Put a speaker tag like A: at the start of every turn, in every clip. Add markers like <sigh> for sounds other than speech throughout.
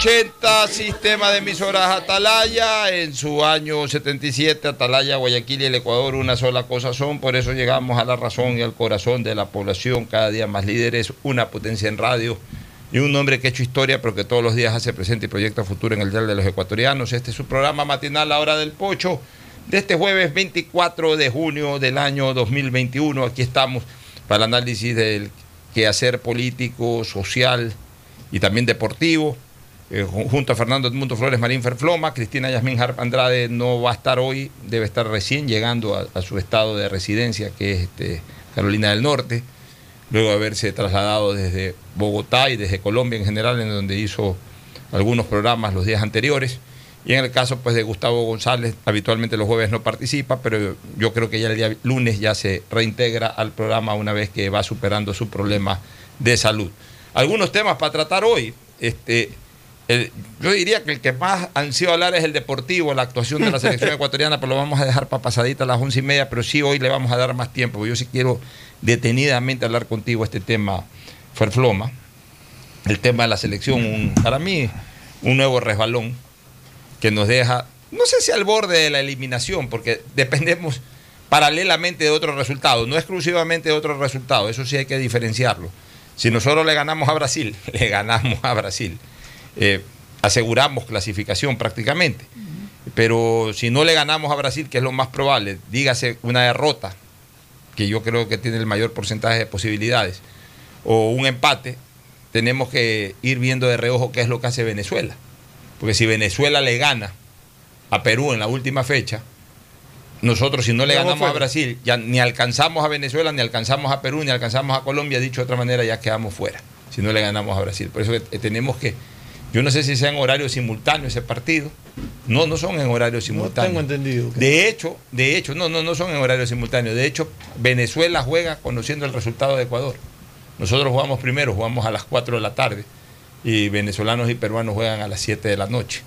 A: 680 Sistema de Emisoras Atalaya. En su año 77, Atalaya, Guayaquil y el Ecuador una sola cosa son. Por eso llegamos a la razón y al corazón de la población. Cada día más líderes, una potencia en radio y un hombre que ha hecho historia, pero que todos los días hace presente y proyecta futuro en el Dial de los Ecuatorianos. Este es su programa matinal, La Hora del Pocho, de este jueves 24 de junio del año 2021. Aquí estamos para el análisis del quehacer político, social y también deportivo. Eh, junto a Fernando Edmundo Flores Marín Ferfloma, Cristina Yasmín Harp Andrade no va a estar hoy, debe estar recién llegando a, su estado de residencia, que es este, Carolina del Norte, luego de haberse trasladado desde Bogotá y desde Colombia en general, en donde hizo algunos programas los días anteriores. Y en el caso pues, de Gustavo González, habitualmente los jueves no participa, pero yo creo que ya el día lunes ya se reintegra al programa una vez que va superando su problema de salud. Algunos temas para tratar hoy. Este, el- yo diría que el que más han sido hablar es el deportivo, la actuación de la selección <laughs> ecuatoriana, pero lo vamos a dejar para pasadita a las once y media, pero sí hoy le vamos a dar más tiempo. Yo sí quiero detenidamente hablar contigo este tema, Ferfloma, el tema de la selección, un- para mí un nuevo resbalón que nos deja, no sé si al borde de la eliminación, porque dependemos paralelamente de otros resultados, no exclusivamente de otros resultados, eso sí hay que diferenciarlo. Si nosotros le ganamos a Brasil, <laughs> le ganamos a Brasil, eh, aseguramos clasificación prácticamente. Pero si no le ganamos a Brasil, que es lo más probable, dígase una derrota, que yo creo que tiene el mayor porcentaje de posibilidades, o un empate, tenemos que ir viendo de reojo qué es lo que hace Venezuela. Porque si Venezuela le gana a Perú en la última fecha, nosotros si no le ganamos a. Brasil, ya ni alcanzamos a Venezuela, ni alcanzamos a Perú, ni alcanzamos a Colombia, dicho de otra manera, ya quedamos fuera, si no le ganamos a Brasil. Por eso que, eh, tenemos que, yo no sé si sea en horario simultáneo ese partido, no, no son en horario simultáneo.
B: tengo entendido que-
A: De hecho, de hecho, no, no, no son en horario simultáneo. De hecho, Venezuela juega conociendo el resultado de Ecuador. Nosotros jugamos primero, jugamos a las 4 de la tarde y venezolanos y peruanos juegan a las 7 de la noche.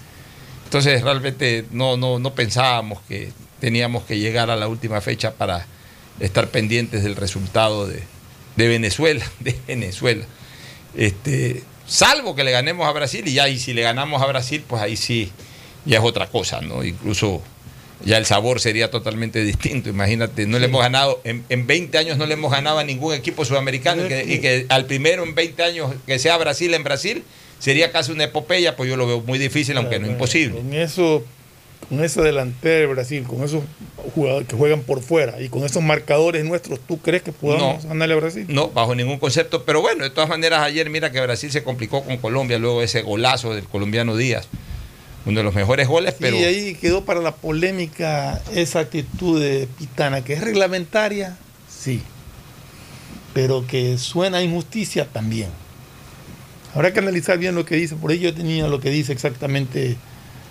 A: Entonces realmente no, no, no pensábamos que teníamos que llegar a la última fecha para estar pendientes del resultado de, de Venezuela, <laughs> de Venezuela. Este, salvo que le ganemos a Brasil y ya y si le ganamos a Brasil, pues ahí sí ya es otra cosa, ¿no? Incluso ya el sabor sería totalmente distinto. Imagínate, no le hemos ganado, en, en 20 años no le hemos ganado a ningún equipo sudamericano y que, y que al primero en 20 años que sea Brasil en Brasil sería casi una epopeya, pues yo lo veo muy difícil, aunque no imposible.
B: Con eso, con esa delantera de Brasil, con esos jugadores que juegan por fuera y con esos marcadores nuestros, ¿tú crees que podamos
A: No.
B: ganarle a Brasil?
A: No, bajo ningún concepto. Pero bueno, de todas maneras, ayer mira que Brasil se complicó con Colombia, luego ese golazo del colombiano Díaz. Uno de los mejores goles, pero.
B: Y ahí quedó para la polémica esa actitud de Pitana, que es reglamentaria, sí, pero que suena a injusticia también. Habrá que analizar bien lo que dice, por ello yo tenía lo que dice exactamente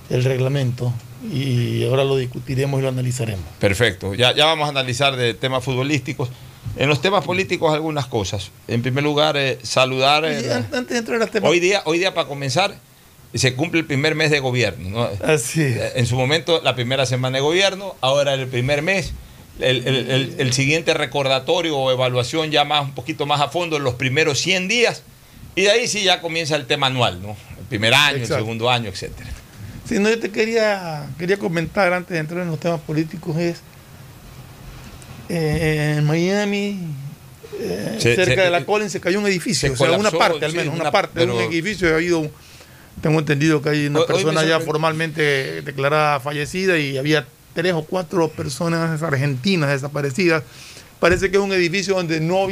B: el reglamento y ahora lo discutiremos y lo analizaremos.
A: Perfecto. Ya, ya vamos a analizar de temas futbolísticos. En los temas políticos, algunas cosas. En primer lugar, eh, saludar. eh,
B: antes de entrar al tema,
A: hoy, día, hoy día, para comenzar, se cumple el primer mes de gobierno. ¿no?
B: así,
A: Eh, En su momento, la primera semana de gobierno, ahora el primer mes. El, el- el- el siguiente recordatorio o evaluación ya más un poquito más a fondo en los primeros 100 días y de ahí sí ya comienza el tema anual, ¿no? El primer año,
B: Exacto.
A: el segundo año, etcétera.
B: Si no, yo te quería, quería comentar antes de entrar en los temas políticos es eh, en Miami, eh,
A: Se-
B: cerca
A: se-
B: de la Collins, se cayó un edificio,
A: se
B: o sea, una parte al
A: sí,
B: menos, una,
A: una-
B: parte de un edificio. Ha habido, tengo entendido que hay una
A: Hoy- hoy me
B: persona ya formalmente declarada fallecida y había tres o cuatro personas argentinas desaparecidas. Parece que es un edificio donde no,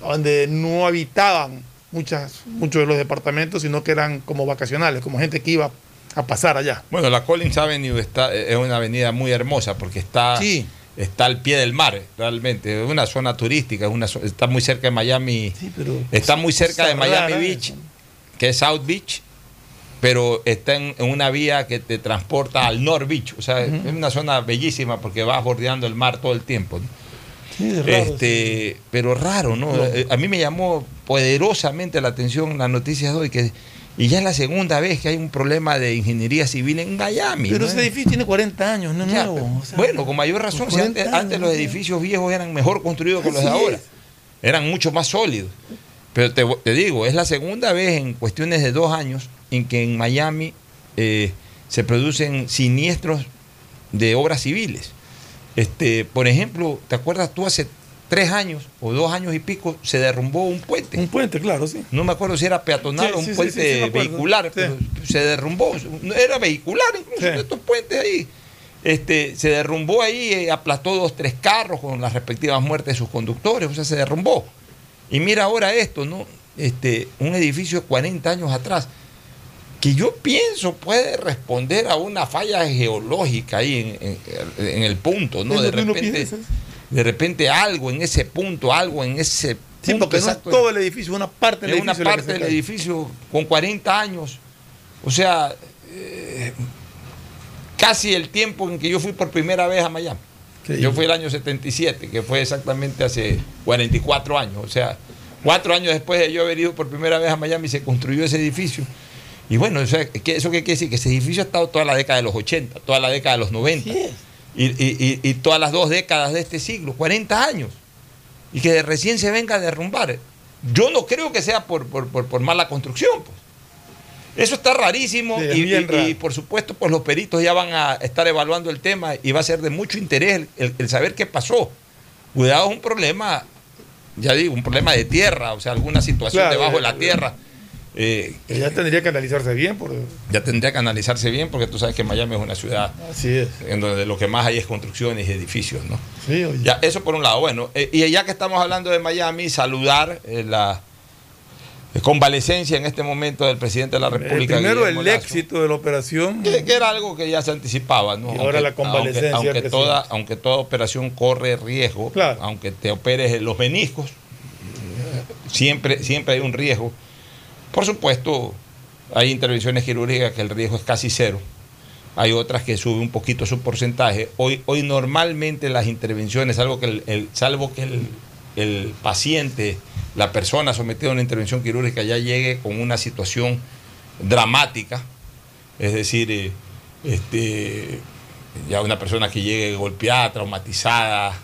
B: donde no habitaban muchas, muchos de los departamentos, sino que eran como vacacionales, como gente que iba a pasar allá.
A: Bueno, la Collins Avenue está, es una avenida muy hermosa porque está,
B: Sí.
A: está al pie del mar, realmente. Es una zona turística, es una, está muy cerca de Miami.
B: Sí, pero
A: Está muy cerca de Miami
B: rara
A: Beach, que es South Beach, pero está en, en una vía que te transporta al North Beach. O sea, es una zona bellísima porque vas bordeando el mar todo el tiempo. ¿no?
B: Sí, es raro,
A: este, Pero raro, ¿no?
B: No.
A: Eh, A mí me llamó poderosamente la atención las noticias de hoy, que, y ya es la segunda vez que hay un problema de ingeniería civil en Miami.
B: Pero
A: ¿no?
B: ese edificio tiene 40 años, no es
A: Ya,
B: nuevo.
A: pero-
B: o sea,
A: bueno, con mayor razón, si antes,
B: 40
A: antes los edificios viejos eran mejor construidos que los de ahora.
B: es.
A: Eran mucho más sólidos. Pero te, te digo, es la segunda vez en cuestiones de dos años en que en Miami eh, se producen siniestros de obras civiles. Este, por ejemplo, ¿te acuerdas tú hace tres años o dos años y pico se derrumbó un puente?
B: Un puente, claro, sí.
A: No me acuerdo si era peatonal
B: Sí,
A: o un
B: sí,
A: puente
B: sí,
A: vehicular, pero se derrumbó. Era vehicular incluso, estos puentes ahí. Este, se derrumbó ahí, eh, aplastó dos, tres carros con las respectivas muertes de sus conductores, o sea, se derrumbó. Y mira ahora esto, ¿no? Este, un edificio de 40 años atrás, que yo pienso puede responder a una falla geológica ahí en, en- en el punto, ¿no? De repente. De repente algo en ese punto, algo en ese
B: Sí,
A: punto
B: porque no es todo el edificio, una parte del
A: Es una
B: edificio. la que
A: parte del edificio con 40 años. O sea, eh, casi el tiempo en que yo fui por primera vez a Miami.
B: Sí.
A: Yo fui el año 77, que fue exactamente hace 44 años. O sea, cuatro años después de yo haber ido por primera vez a Miami, se construyó ese edificio. Y bueno, o sea, ¿qué- ¿eso qué quiere decir? Que ese edificio ha estado toda la década de los 80, toda la década de los 90.
B: Así es.
A: Y, y- y- todas las dos décadas de este siglo, 40 años. Y que de recién se venga a derrumbar. Yo no creo que sea por, por- por- por mala construcción. Pues. Eso está rarísimo
B: Sí, es
A: y,
B: raro.
A: por supuesto pues los peritos ya van a estar evaluando el tema y va a ser de mucho interés el, el- el saber qué pasó. Cuidado, es un problema, ya digo, un problema de tierra, o sea, alguna situación
B: Claro,
A: debajo de
B: eh,
A: la tierra. Eh,
B: ya tendría que analizarse bien, porque
A: ya tendría que analizarse bien porque tú sabes que Miami es una ciudad
B: así es.
A: en donde lo que más hay es construcciones y edificios, ¿no?
B: Sí, oye.
A: Ya, eso por un lado. Bueno, eh, y ya que estamos hablando de Miami, saludar eh, la eh, convalecencia en este momento del presidente de la
B: Eh,
A: República.
B: primero
A: Guillermo
B: el
A: Lazo,
B: éxito de la operación.
A: Que, que era algo que ya se anticipaba, ¿no?
B: Y ahora la convalecencia
A: Aunque, toda, aunque toda operación corre riesgo,
B: Claro.
A: aunque te operes los meniscos, siempre, siempre hay un riesgo. Por supuesto, hay intervenciones quirúrgicas que el riesgo es casi cero. Hay otras que sube un poquito su porcentaje. Hoy, hoy normalmente las intervenciones, salvo que el, salvo que el paciente, la persona sometida a una intervención quirúrgica ya llegue con una situación dramática, es decir, eh, este, ya una persona que llegue golpeada, traumatizada,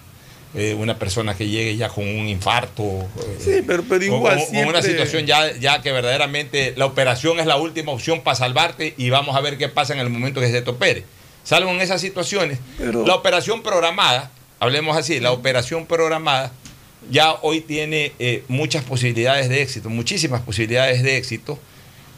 A: eh, una persona que llegue ya con un infarto. eh,
B: Sí, pero, igual
A: o- o
B: siempre...
A: una situación ya, ya que verdaderamente la operación es la última opción para salvarte y vamos a ver qué pasa en el momento que se te opere. Salvo en esas situaciones.
B: Pero-
A: La operación programada, hablemos así, la operación programada ya hoy tiene eh, muchas posibilidades de éxito, muchísimas posibilidades de éxito,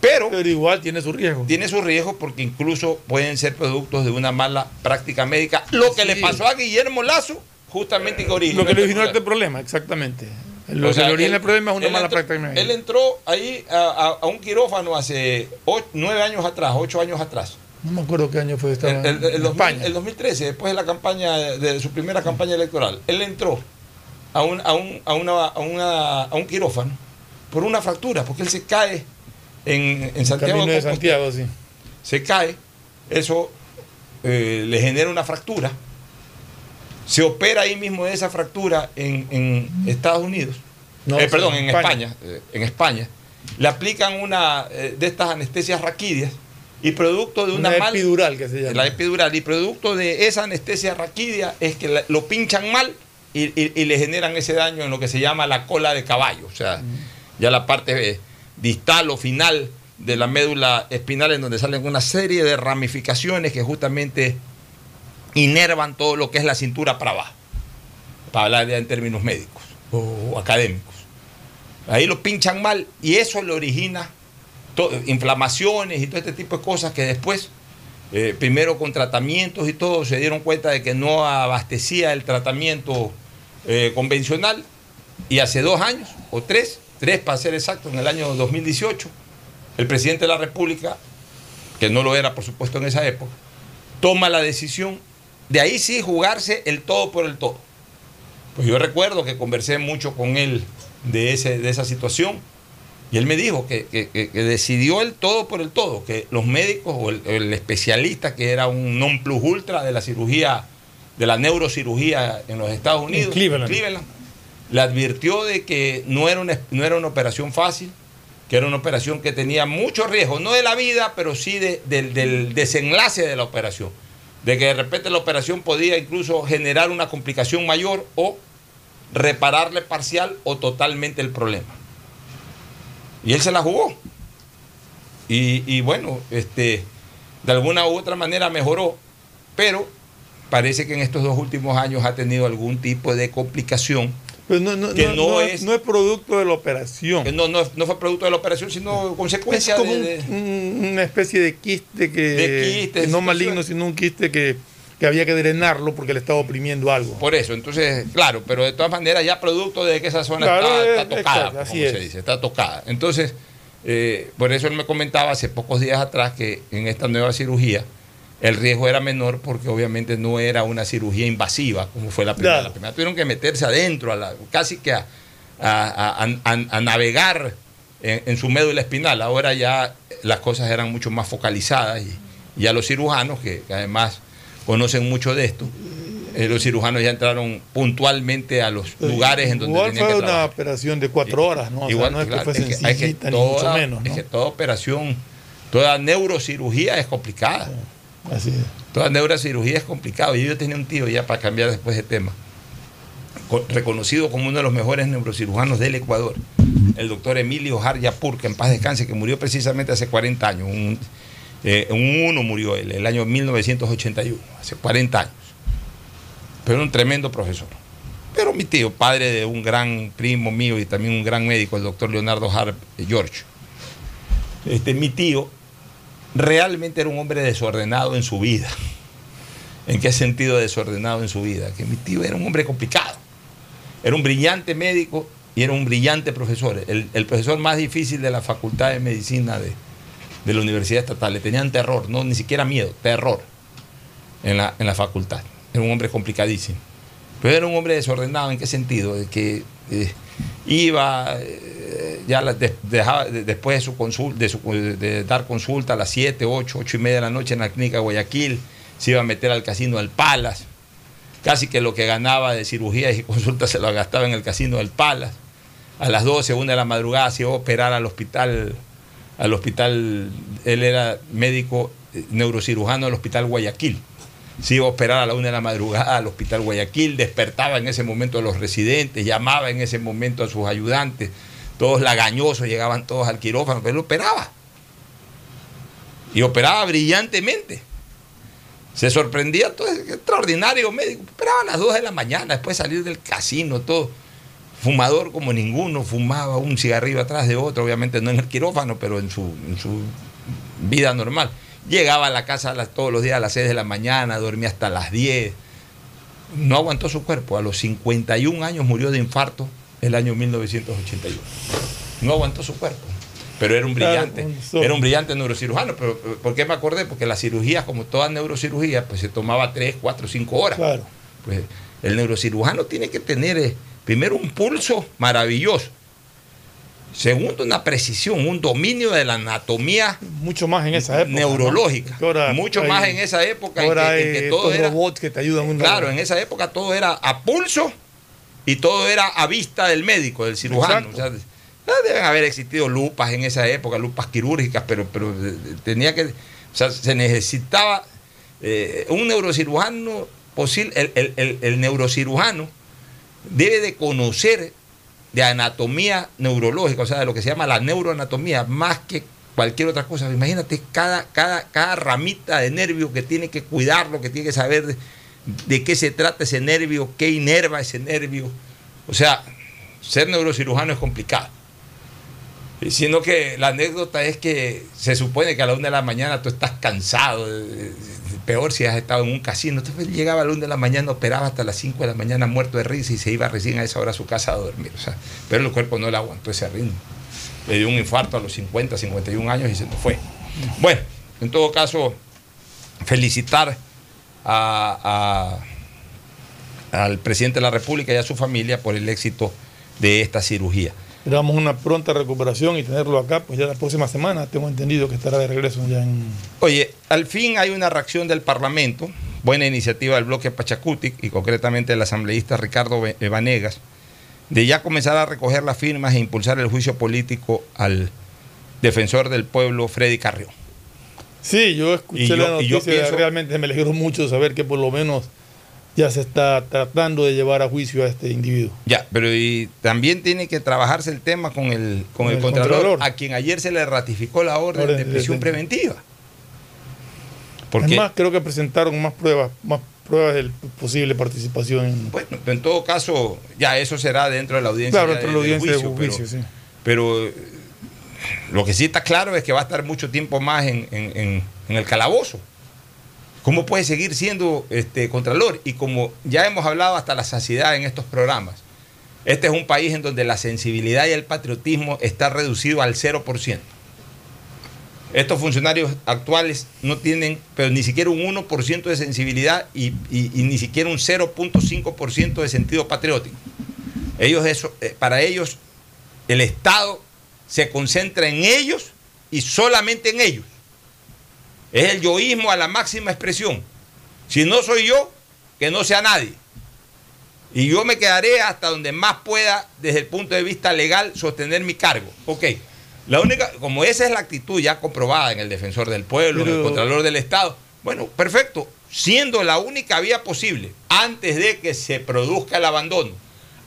A: pero
B: Pero igual tiene su riesgo.
A: tiene sus riesgos porque incluso pueden ser productos de una mala práctica médica. Lo que
B: Sí.
A: le pasó a Guillermo Lazo, justamente que originó
B: Lo que le originó este
A: problema.
B: exactamente. Lo
A: O sea,
B: que le origina
A: él-
B: el problema es una mala
A: entró-
B: práctica.
A: Él entró ahí a, a- a un quirófano hace nueve años atrás, ocho años atrás.
B: No me acuerdo qué año fue esta
A: El, el- el
B: en
A: 2000
B: España.
A: el 2013, después de la campaña, de, de su primera campaña electoral, él entró a un, a un, a una, a una- a un quirófano por una fractura, porque él se cae en, en Santiago.
B: Camino de. Santiago, sí.
A: se cae, eso eh, le genera una fractura, se opera ahí mismo de esa fractura en, en Estados Unidos,
B: No,
A: Eh, perdón, en España,
B: España.
A: eh, en España, le aplican una eh, de estas anestesias raquídeas y producto de una,
B: Una
A: mal-
B: epidural que se llama.
A: la epidural y producto de esa anestesia raquídea es que la- lo pinchan mal y, y- y le generan ese daño en lo que se llama la cola de caballo, o sea, ya la parte distal o final de la médula espinal en donde salen una serie de ramificaciones que justamente inervan todo lo que es la cintura para abajo, para hablar ya en términos médicos o académicos. Ahí lo pinchan mal y eso le origina inflamaciones y todo este tipo de cosas que después, eh, primero con tratamientos y todo, se dieron cuenta de que no abastecía el tratamiento eh, convencional y hace dos años o tres, tres para ser exacto, en el año 2018, el presidente de la República, que no lo era por supuesto en esa época, toma la decisión de ahí sí jugarse el todo por el todo. Pues yo recuerdo que conversé mucho con él de, ese, de esa situación y él me dijo que, que- decidió el todo por el todo, que los médicos o el, el especialista que era un non plus ultra de la cirugía, de la neurocirugía en los Estados Unidos,
B: Cleveland.
A: le advirtió de que no era, una, no era una operación fácil, que era una operación que tenía mucho riesgo, no de la vida, pero sí de- del, del desenlace de la operación. De que de repente la operación podía incluso generar una complicación mayor o repararle parcial o totalmente el problema. Y él se la jugó. Y, bueno, este, de alguna u otra manera mejoró, pero parece que en estos dos últimos años ha tenido algún tipo de complicación
B: Pero no, no,
A: que
B: no-
A: no es-
B: no es producto de la operación.
A: que no, no, no fue producto de la operación, sino
B: Es
A: consecuencia
B: como
A: de,
B: un-
A: de-
B: un- una especie de quiste que,
A: De quiste,
B: que no maligno, sino un quiste que, que había que drenarlo porque le estaba oprimiendo algo.
A: Por eso, entonces, claro, pero de todas maneras ya producto de que esa zona
B: Claro,
A: está,
B: es-
A: está tocada,
B: exacto, así
A: como se dice, está tocada. Entonces, eh, por eso él me comentaba hace pocos días atrás que en esta nueva cirugía el riesgo era menor porque obviamente no era una cirugía invasiva como fue la primera.
B: Claro.
A: La primera tuvieron que meterse adentro, a la- casi que a, a- a- a- a navegar en, en su médula espinal. Ahora ya las cosas eran mucho más focalizadas y ya los cirujanos, que, que además conocen mucho de esto, eh, los cirujanos ya entraron puntualmente a los lugares en donde
B: Igual
A: tenían
B: fue
A: que
B: una operación de cuatro horas, ¿no? O sea,
A: Igual,
B: no es que fue
A: es que- es que
B: sencillita ni
A: toda-
B: mucho menos,
A: Es que toda operación, toda neurocirugía es complicada. Toda neurocirugía es complicado. Yo tenía un tío ya para cambiar después de tema, co- reconocido como uno de los mejores neurocirujanos del Ecuador, el doctor Emilio Jarjapur, que en paz descanse, que murió precisamente hace 40 años. Un, eh, un uno murió él, el año 1981, hace 40 años. Pero un tremendo profesor. Pero mi tío, padre de un gran primo mío y también un gran médico, el doctor Leonardo Harp George. Este, mi tío realmente era un hombre desordenado en su vida. ¿En qué sentido desordenado en su vida? Que mi tío era un hombre complicado. Era un brillante médico y era un brillante profesor. El, profesor más difícil de la Facultad de Medicina de, de la Universidad Estatal. Le tenían terror, no ni siquiera miedo, terror en la, en la facultad. Era un hombre complicadísimo. Pero era un hombre desordenado, ¿en qué sentido? De que eh, iba, eh, ya dejaba- de- después de, su consul- de, su- dar consulta a las 7, 8, 8 y media de la noche en la clínica de Guayaquil, se iba a meter al casino del Palas. Casi que lo que ganaba de cirugías y <laughs> consultas se lo gastaba en el casino del Palas. A las 12, 1 de la madrugada se iba a operar al hospital, al hospital, él era médico neurocirujano del Hospital Guayaquil. Se iba a operar a la una de la madrugada al Hospital Guayaquil, despertaba en ese momento a los residentes, llamaba en ese momento a sus ayudantes, todos lagañosos, llegaban todos al quirófano, pero él operaba. Y operaba brillantemente. Se sorprendía todo, extraordinario médico. Operaba a las 2 de la mañana, después de salir del casino, todo. Fumador como ninguno, fumaba un cigarrillo atrás de otro, obviamente no en el quirófano, pero en su, en su vida normal. Llegaba a la casa todos los días a las 6 de la mañana, dormía hasta las 10. No aguantó su cuerpo. A los 51 años murió de infarto el año 1981. No aguantó su cuerpo. Pero era un brillante, era un brillante neurocirujano. Pero, ¿Por qué me acordé? Porque las cirugías, como toda neurocirugía, pues se tomaba 3, 4, 5 horas.
B: Claro.
A: Pues el neurocirujano tiene que tener eh, primero un pulso maravilloso. Segundo, una precisión, un dominio de la anatomía
B: Mucho más en esa época.
A: neurológica.
B: ¿no? Que ahora
A: Mucho
B: hay-
A: más en esa época en
B: Ahora
A: que, en que todo
B: estos
A: era.
B: robots que te ayudan. un
A: Claro, en esa época todo era a pulso y todo era a vista del médico, del cirujano.
B: Exacto.
A: O sea, ah, deben haber existido lupas en esa época, lupas quirúrgicas, pero, pero eh, tenía que. O sea, se necesitaba eh, un neurocirujano posible. El, el- el- el neurocirujano debe de conocer de anatomía neurológica, o sea, de lo que se llama la neuroanatomía, más que cualquier otra cosa. Imagínate cada, cada, cada ramita de nervio que tiene que cuidarlo, que tiene que saber de, qué se trata ese nervio, qué inerva ese nervio. O sea, ser neurocirujano es complicado. Sino que la anécdota es que se supone que a la una de la mañana tú estás cansado, eh, peor si has estado en un casino. Entonces llegaba a la una de la mañana, operaba hasta las 5 de la mañana muerto de risa y se iba recién a esa hora a su casa a dormir. Pero el cuerpo no le aguantó ese ritmo. Le dio un infarto a los 50, 51 años y se nos fue. Bueno, en todo caso, felicitar a- a- al presidente de la República y a su familia por el éxito de esta cirugía.
B: Esperamos una pronta recuperación y tenerlo acá, pues ya la próxima semana tengo entendido que estará de regreso ya en...
A: Oye, al fin hay una reacción del Parlamento, buena iniciativa del bloque Pachacutic y concretamente del asambleísta Ricardo Vanegas, de ya comenzar a recoger las firmas e impulsar el juicio político al defensor del pueblo Freddy Carrión.
B: Sí, yo escuché
A: Y yo-
B: la
A: y yo
B: noticia,
A: pienso-
B: realmente me alegró mucho saber que por lo menos ya se está tratando de llevar a juicio a este individuo.
A: Ya, pero y también tiene que trabajarse el tema con el, con
B: Con
A: el,
B: el
A: contralor,
B: Contralor.
A: a quien ayer se le ratificó la orden
B: Orden
A: de
B: de
A: prisión preventiva. Porque,
B: Además, creo que presentaron más pruebas, más pruebas de posible participación en...
A: bueno, en todo caso, ya eso será dentro de la audiencia.
B: Claro, dentro de la
A: del
B: audiencia de
A: juicio,
B: sí.
A: Pero lo que sí está claro es que va a estar mucho tiempo más en, el calabozo. ¿Cómo puede seguir siendo este Contralor? Y como ya hemos hablado hasta la saciedad en estos programas, este es un país en donde la sensibilidad y el patriotismo está reducido al 0%. Estos funcionarios actuales no tienen, pero ni siquiera un 1% de sensibilidad y, y- y ni siquiera un 0.5% de sentido patriótico. Ellos eso, eh, para ellos el Estado se concentra en ellos y solamente en ellos. Es el yoísmo a la máxima expresión. Si no soy yo, que no sea nadie. Y yo me quedaré hasta donde más pueda, desde el punto de vista legal, sostener mi cargo. Ok. La única, como esa es la actitud ya comprobada en el defensor del pueblo, en el contralor del Estado, bueno, perfecto. Siendo la única vía posible, antes de que se produzca el abandono,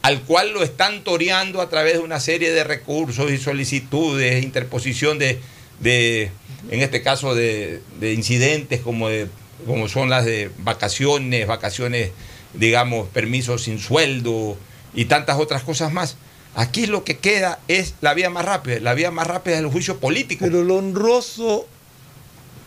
A: al cual lo están toreando a través de una serie de recursos y solicitudes, interposición de, de en este caso, de, de incidentes como, de, como son las de vacaciones, vacaciones, digamos, permisos sin sueldo y tantas otras cosas más. Aquí lo que queda es la vía más rápida. La vía más rápida es el juicio político.
B: Pero lo honroso,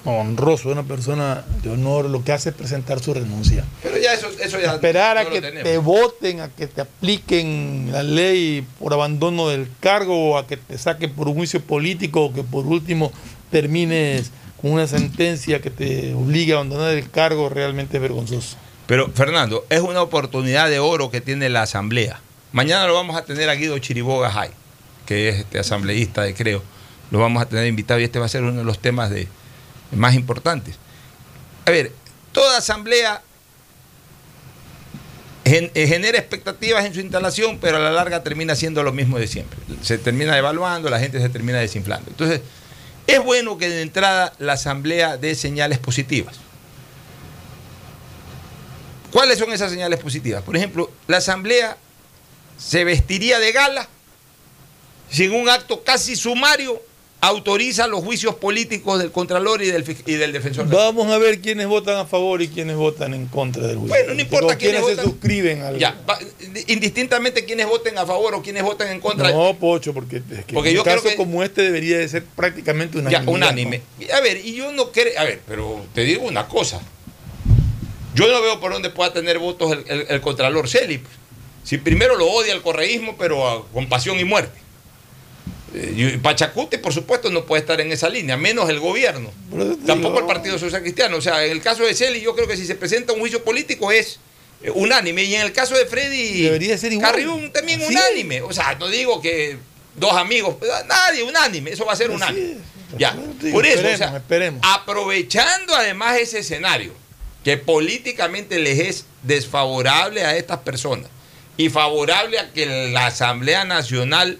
B: honroso de una persona de honor, lo que hace es presentar su renuncia.
A: Pero ya eso, eso ya
B: Esperar a
A: no
B: que te voten, a que te apliquen la ley por abandono del cargo o a que te saquen por un juicio político o que por último termines con una sentencia que te obligue a abandonar el cargo realmente es vergonzoso.
A: Pero, Fernando, es una oportunidad de oro que tiene la Asamblea. Mañana lo vamos a tener a Guido Chiriboga Jai, que es este asambleísta de Creo. Lo vamos a tener invitado y este va a ser uno de los temas de, más importantes. A ver, toda asamblea eh, genera expectativas en su instalación, pero a la larga termina siendo lo mismo de siempre. Se termina evaluando, la gente se termina desinflando. Entonces, Es bueno que de entrada la Asamblea dé señales positivas. ¿Cuáles son esas señales positivas? Por ejemplo, la Asamblea se vestiría de gala si en un acto casi sumario autoriza los juicios políticos del Contralor y del, y del Defensor.
B: Vamos a ver quiénes votan a favor y quiénes votan en contra del juicio.
A: Bueno, no importa quiénes
B: quiénes se
A: votan.
B: suscriben al.
A: Ya, va- indistintamente quienes voten a favor o quienes voten en contra.
B: No, Pocho, porque, es que
A: Porque
B: en
A: yo
B: un
A: creo
B: caso
A: que-
B: como este debería de ser prácticamente
A: Ya,
B: unanimidad.
A: unánime. A ver, y yo no creo. A ver, pero te digo una cosa. Yo no veo por dónde pueda tener votos el, el- el Contralor Celi. pues. Si primero lo odia el correísmo, pero a- con pasión y muerte. Eh, Pachacute, por supuesto, no puede estar en esa línea, menos el gobierno. Tampoco el Partido Social Cristiano. O sea, en el caso de Celi, yo creo que si se presenta un juicio político es eh, unánime. Y en el caso de Freddy
B: Debería ser igual.
A: Carrión también
B: Así
A: unánime. O sea, no digo que dos amigos, nadie unánime. Eso va a ser
B: Así
A: unánime.
B: es.
A: Ya,
B: digo,
A: por eso, o
B: esperemos,
A: sea,
B: esperemos.
A: aprovechando además ese escenario que políticamente les es desfavorable a estas personas y favorable a que la Asamblea Nacional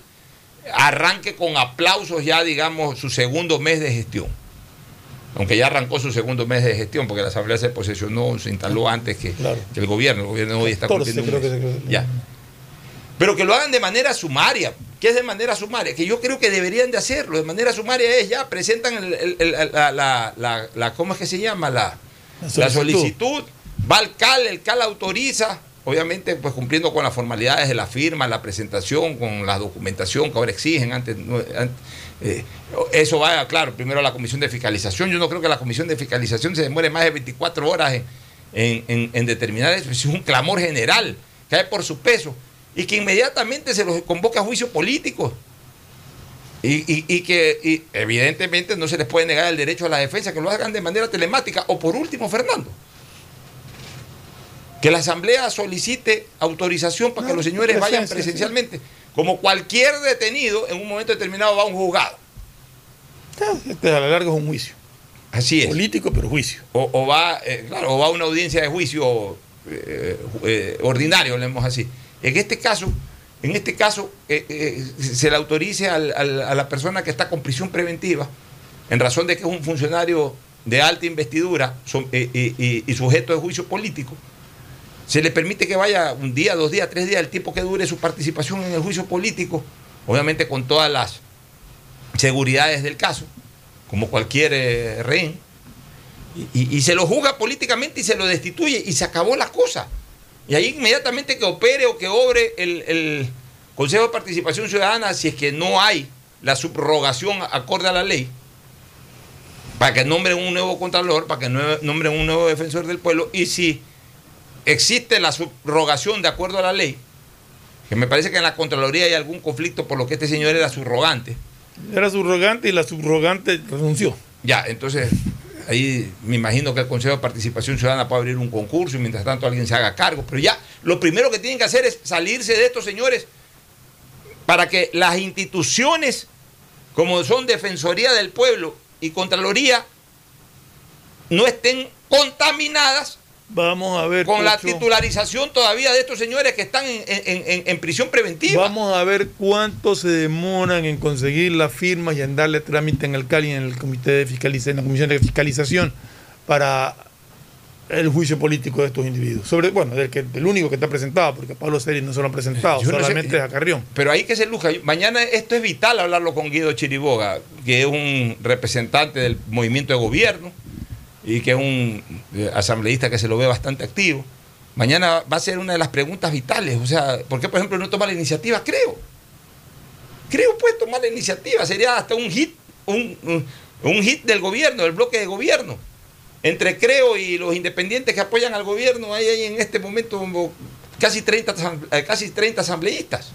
A: arranque con aplausos ya, digamos, su segundo mes de gestión. Aunque ya arrancó su segundo mes de gestión, porque la Asamblea se posesionó, se instaló antes que,
B: Claro.
A: que el gobierno. El gobierno hoy está
B: 14
A: cumpliendo un
B: creo que
A: mes.
B: se-
A: Ya. Pero que lo hagan de manera sumaria. ¿Qué es de manera sumaria? Que yo creo que deberían de hacerlo. De manera sumaria es ya, presentan el- el- el- la, la- la- la- ¿cómo es que se llama? La,
B: La
A: la
B: solicitud.
A: solicitud. Va al CAL, el CAL autoriza, obviamente pues cumpliendo con las formalidades de la firma, la presentación, con la documentación que ahora exigen antes. no, an- eh, eso va, claro, primero a la comisión de fiscalización. Yo no creo que la comisión de fiscalización se demore más de 24 horas en, en- determinar eso. Es un clamor general, cae por su peso. Y que inmediatamente se los convoca a juicio político. Y, y- y que evidentemente no se les puede negar el derecho a la defensa, que lo hagan de manera telemática. O por último, Fernando, que la Asamblea solicite autorización para que los señores vayan
B: presencia,
A: presencialmente. Como cualquier detenido, en un momento determinado va a un juzgado.
B: Este a la larga es un juicio.
A: Así es.
B: Político, pero juicio.
A: O, o va, eh, claro, o va a una audiencia de juicio eh, eh, ordinario, leemos así. En este caso, en este caso, eh, se le autorice al- al- a la persona que está con prisión preventiva, en razón de que es un funcionario de alta investidura son- y- y sujeto de juicio político, se le permite que vaya un día, dos días, tres días, el tiempo que dure su participación en el juicio político, obviamente con todas las seguridades del caso, como cualquier eh, rehén, y, se lo juzga políticamente y se lo destituye y se acabó la cosa. Y ahí inmediatamente que opere o que obre el, el Consejo de Participación Ciudadana, si es que no hay la subrogación acorde a la ley, para que nombren un nuevo contralor, para que nombren un nuevo defensor del pueblo, y si existe la subrogación de acuerdo a la ley, que me parece que en la Contraloría hay algún conflicto por lo que este señor era subrogante,
B: Era subrogante y la subrogante renunció.
A: ya, entonces ahí me imagino que el Consejo de Participación Ciudadana puede abrir un concurso y mientras tanto alguien se haga cargo. Pero ya, lo primero que tienen que hacer es salirse de estos señores para que las instituciones, como son Defensoría del Pueblo y Contraloría, no estén contaminadas
B: Vamos a ver.
A: con la titularización todavía de estos señores que están en, en- en- en prisión preventiva.
B: Vamos a ver cuánto se demoran en conseguir las firmas y en darle trámite en el CALI, en el comité de fiscalización, en la comisión de fiscalización para el juicio político de estos individuos. Sobre, bueno, del, que, del único que está presentado, porque a Pablo Seri no se lo han presentado,
A: Yo no sé-
B: solamente a Carrión.
A: Pero ahí que se luja. Mañana esto es vital hablarlo con Guido Chiriboga, que es un representante del movimiento de gobierno y que es un eh, asambleísta que se lo ve bastante activo. Mañana va a ser una de las preguntas vitales. O sea, ¿por qué, por ejemplo, no toma la iniciativa? Creo. Creo, pues, tomar la iniciativa. Sería hasta un hit, un, hit del gobierno, del bloque de gobierno. Entre Creo y los independientes que apoyan al gobierno, hay, hay en este momento casi 30, asam- eh, casi 30 asambleístas.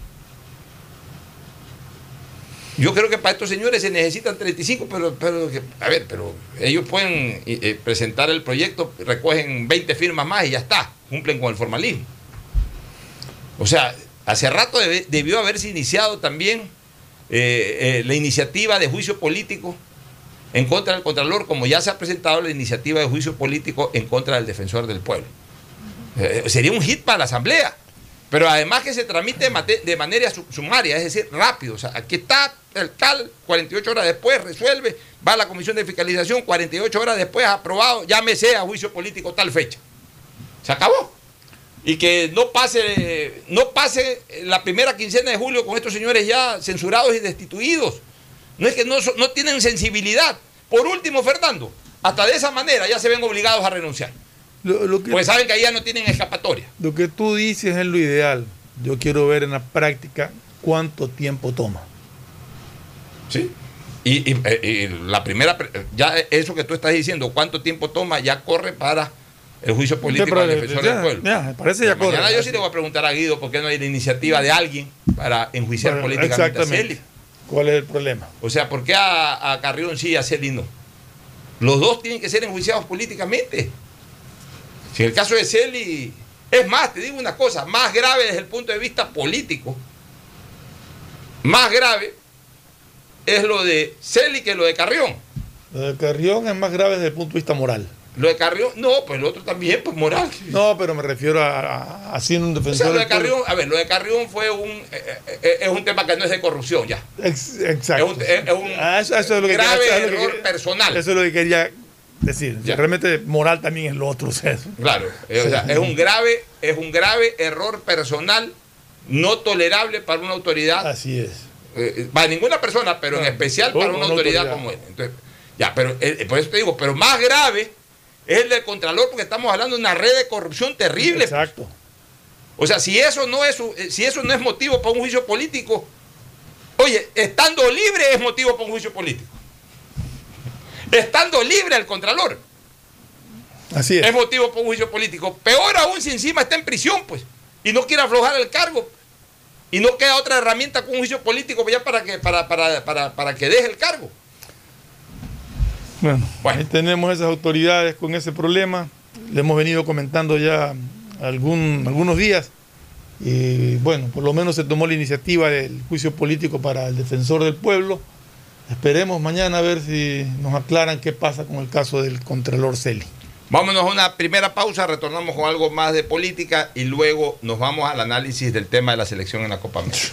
A: Yo creo que para estos señores se necesitan 35, pero, pero a ver, pero ellos pueden eh, eh, presentar el proyecto, recogen 20 firmas más y ya está, cumplen con el formalismo. O sea, hace rato debió haberse iniciado también eh, la iniciativa de juicio político en contra del Contralor, como ya se ha presentado la iniciativa de juicio político en contra del defensor del pueblo. Sería un hit para la Asamblea. Pero además que se tramite de, manera su- sumaria, es decir, rápido. O sea, aquí está el CAL, 48 horas después resuelve, va a la comisión de fiscalización, 48 horas después aprobado, llámese a juicio político tal fecha. Se acabó. Y que no pase, no pase la primera quincena de julio con estos señores ya censurados y destituidos. No es que no, no tienen sensibilidad. Por último, Fernando, hasta de esa manera ya se ven obligados a renunciar.
B: Lo, lo que,
A: Pues saben que ahí ya no tienen escapatoria.
B: lo que tú dices es lo ideal. Yo quiero ver en la práctica cuánto tiempo toma.
A: Sí. Y, y- eh, y la primera, ya eso que tú estás diciendo, cuánto tiempo toma, ya corre para el juicio político al defensor
B: ya,
A: del pueblo.
B: ya, parece ya
A: Mañana
B: corre.
A: yo sí le voy a preguntar a Guido por qué no hay la iniciativa de alguien para enjuiciar
B: Bueno,
A: políticamente a. Celi.
B: ¿Cuál es el problema?
A: O sea, ¿por qué a, a Carrión sí y a Celi no? Los dos tienen que ser enjuiciados políticamente. Si el caso de Celi, es más, te digo una cosa, más grave desde el punto de vista político, más grave es lo de Celi que lo de Carrión.
B: Lo de Carrión es más grave desde el punto de vista moral.
A: Lo de Carrión, no, pues lo otro también, pues moral.
B: No, pero me refiero a, a- siendo un
A: O
B: defensor
A: sea, lo de. Carrión, a ver, lo de Carrión fue un, eh, eh, eh, es un tema que no es de corrupción ya.
B: Ex- exacto.
A: Es un- es- es un
B: Ah, eso, eso es lo que
A: grave
B: eso que-
A: error personal.
B: Eso es lo que quería decir.
A: Ya.
B: Realmente moral también es lo otro. o sea, eso.
A: Claro, eh, o sea, es un grave, es un grave error personal no tolerable para una autoridad,
B: Así es.
A: eh, para ninguna persona, pero en especial para una
B: una
A: autoridad,
B: autoridad.
A: como él. Entonces, ya, pero eh, por eso te digo, pero más grave es el del Contralor, porque estamos hablando de una red de corrupción terrible.
B: Exacto.
A: O sea, si eso no es eh, si eso no es motivo para un juicio político, oye, estando libre es motivo para un juicio político. Estando libre el Contralor
B: Así es.
A: es motivo para un juicio político. Peor aún si encima está en prisión, pues, y no quiere aflojar el cargo. Y no queda otra herramienta con un juicio político ya para que, para, para, para, para que deje el cargo.
B: Bueno,
A: Bueno.
B: ahí tenemos esas autoridades con ese problema. Le hemos venido comentando ya algún, algunos días. Y bueno, por lo menos se tomó la iniciativa del juicio político para el defensor del pueblo. Esperemos mañana a ver si nos aclaran qué pasa con el caso del Contralor Celi.
A: Vámonos a una primera pausa, retornamos con algo más de política y luego nos vamos al análisis del tema de la selección en la Copa América.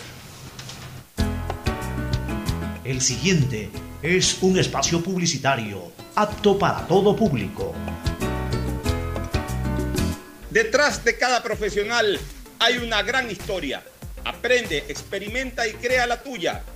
C: El siguiente es un espacio publicitario apto para todo público.
D: Detrás de cada profesional hay una gran historia. Aprende, experimenta y crea la tuya.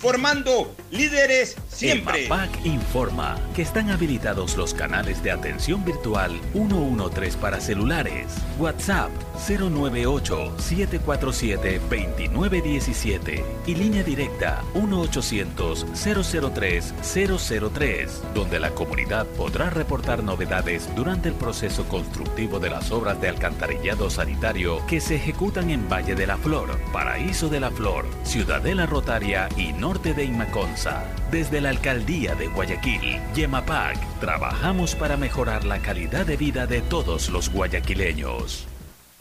D: formando líderes siempre.
E: EMAPAC informa que están habilitados los canales de atención virtual 113 para celulares, WhatsApp 098-747-2917 y línea directa 1-800-003-003, donde la comunidad podrá reportar novedades durante el proceso constructivo de las obras de alcantarillado sanitario que se ejecutan en Valle de la Flor, Paraíso de la Flor, Ciudadela Rotaria y Norte de Inmaconza. Desde la Alcaldía de Guayaquil, Yemapac, trabajamos para mejorar la calidad de vida de todos los guayaquileños.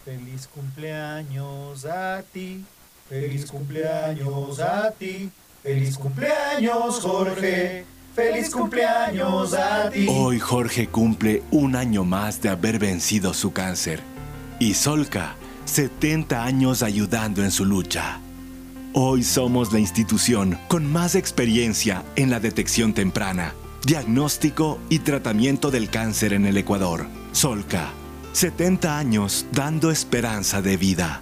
F: Feliz cumpleaños a ti, feliz cumpleaños a ti, feliz cumpleaños Jorge, feliz cumpleaños a ti.
G: Hoy Jorge cumple un año más de haber vencido su cáncer. Y Solca, 70 años ayudando en su lucha. Hoy somos la institución con más experiencia en la detección temprana, diagnóstico y tratamiento del cáncer en el Ecuador. Solca, 70 años dando esperanza de vida.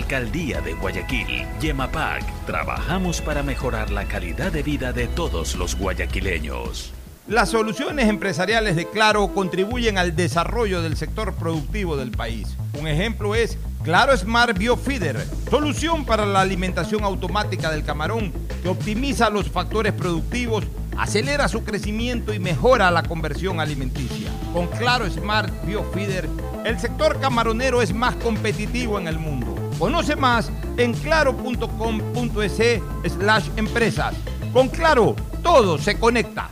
E: Alcaldía de Guayaquil, Yemapac, trabajamos para mejorar la calidad de vida de todos los guayaquileños.
D: Las soluciones empresariales de Claro contribuyen al desarrollo del sector productivo del país. Un ejemplo es Claro Smart Biofeeder, solución para la alimentación automática del camarón que optimiza los factores productivos, acelera su crecimiento y mejora la conversión alimenticia. Con Claro Smart Biofeeder, el sector camaronero es más competitivo en el mundo. Conoce más en claro.com.es slash empresas. Con Claro, todo se conecta.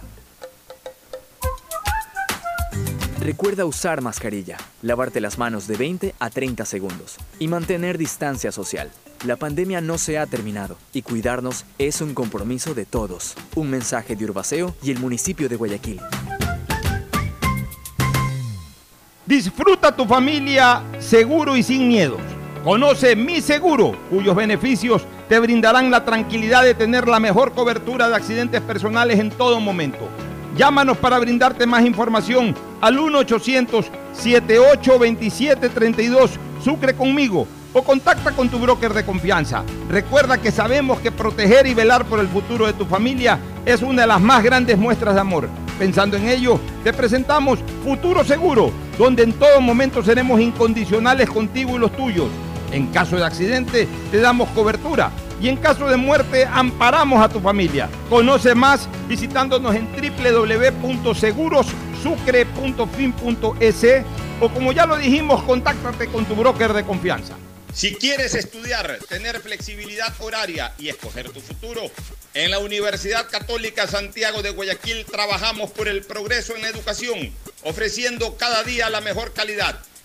H: Recuerda usar mascarilla, lavarte las manos de 20 a 30 segundos y mantener distancia social. La pandemia no se ha terminado y cuidarnos es un compromiso de todos. Un mensaje de Urbaceo y el municipio de Guayaquil.
D: Disfruta tu familia seguro y sin miedos. Conoce Mi Seguro, cuyos beneficios te brindarán la tranquilidad de tener la mejor cobertura de accidentes personales en todo momento. Llámanos para brindarte más información al 1-800-7827-32 Sucre conmigo o contacta con tu broker de confianza. Recuerda que sabemos que proteger y velar por el futuro de tu familia es una de las más grandes muestras de amor. Pensando en ello, te presentamos Futuro Seguro, donde en todo momento seremos incondicionales contigo y los tuyos. En caso de accidente, te damos cobertura y en caso de muerte, amparamos a tu familia. Conoce más visitándonos en www.segurossucre.fin.es o como ya lo dijimos, contáctate con tu broker de confianza.
A: Si quieres estudiar, tener flexibilidad horaria y escoger tu futuro, en la Universidad Católica Santiago de Guayaquil trabajamos por el progreso en la educación, ofreciendo cada día la mejor calidad.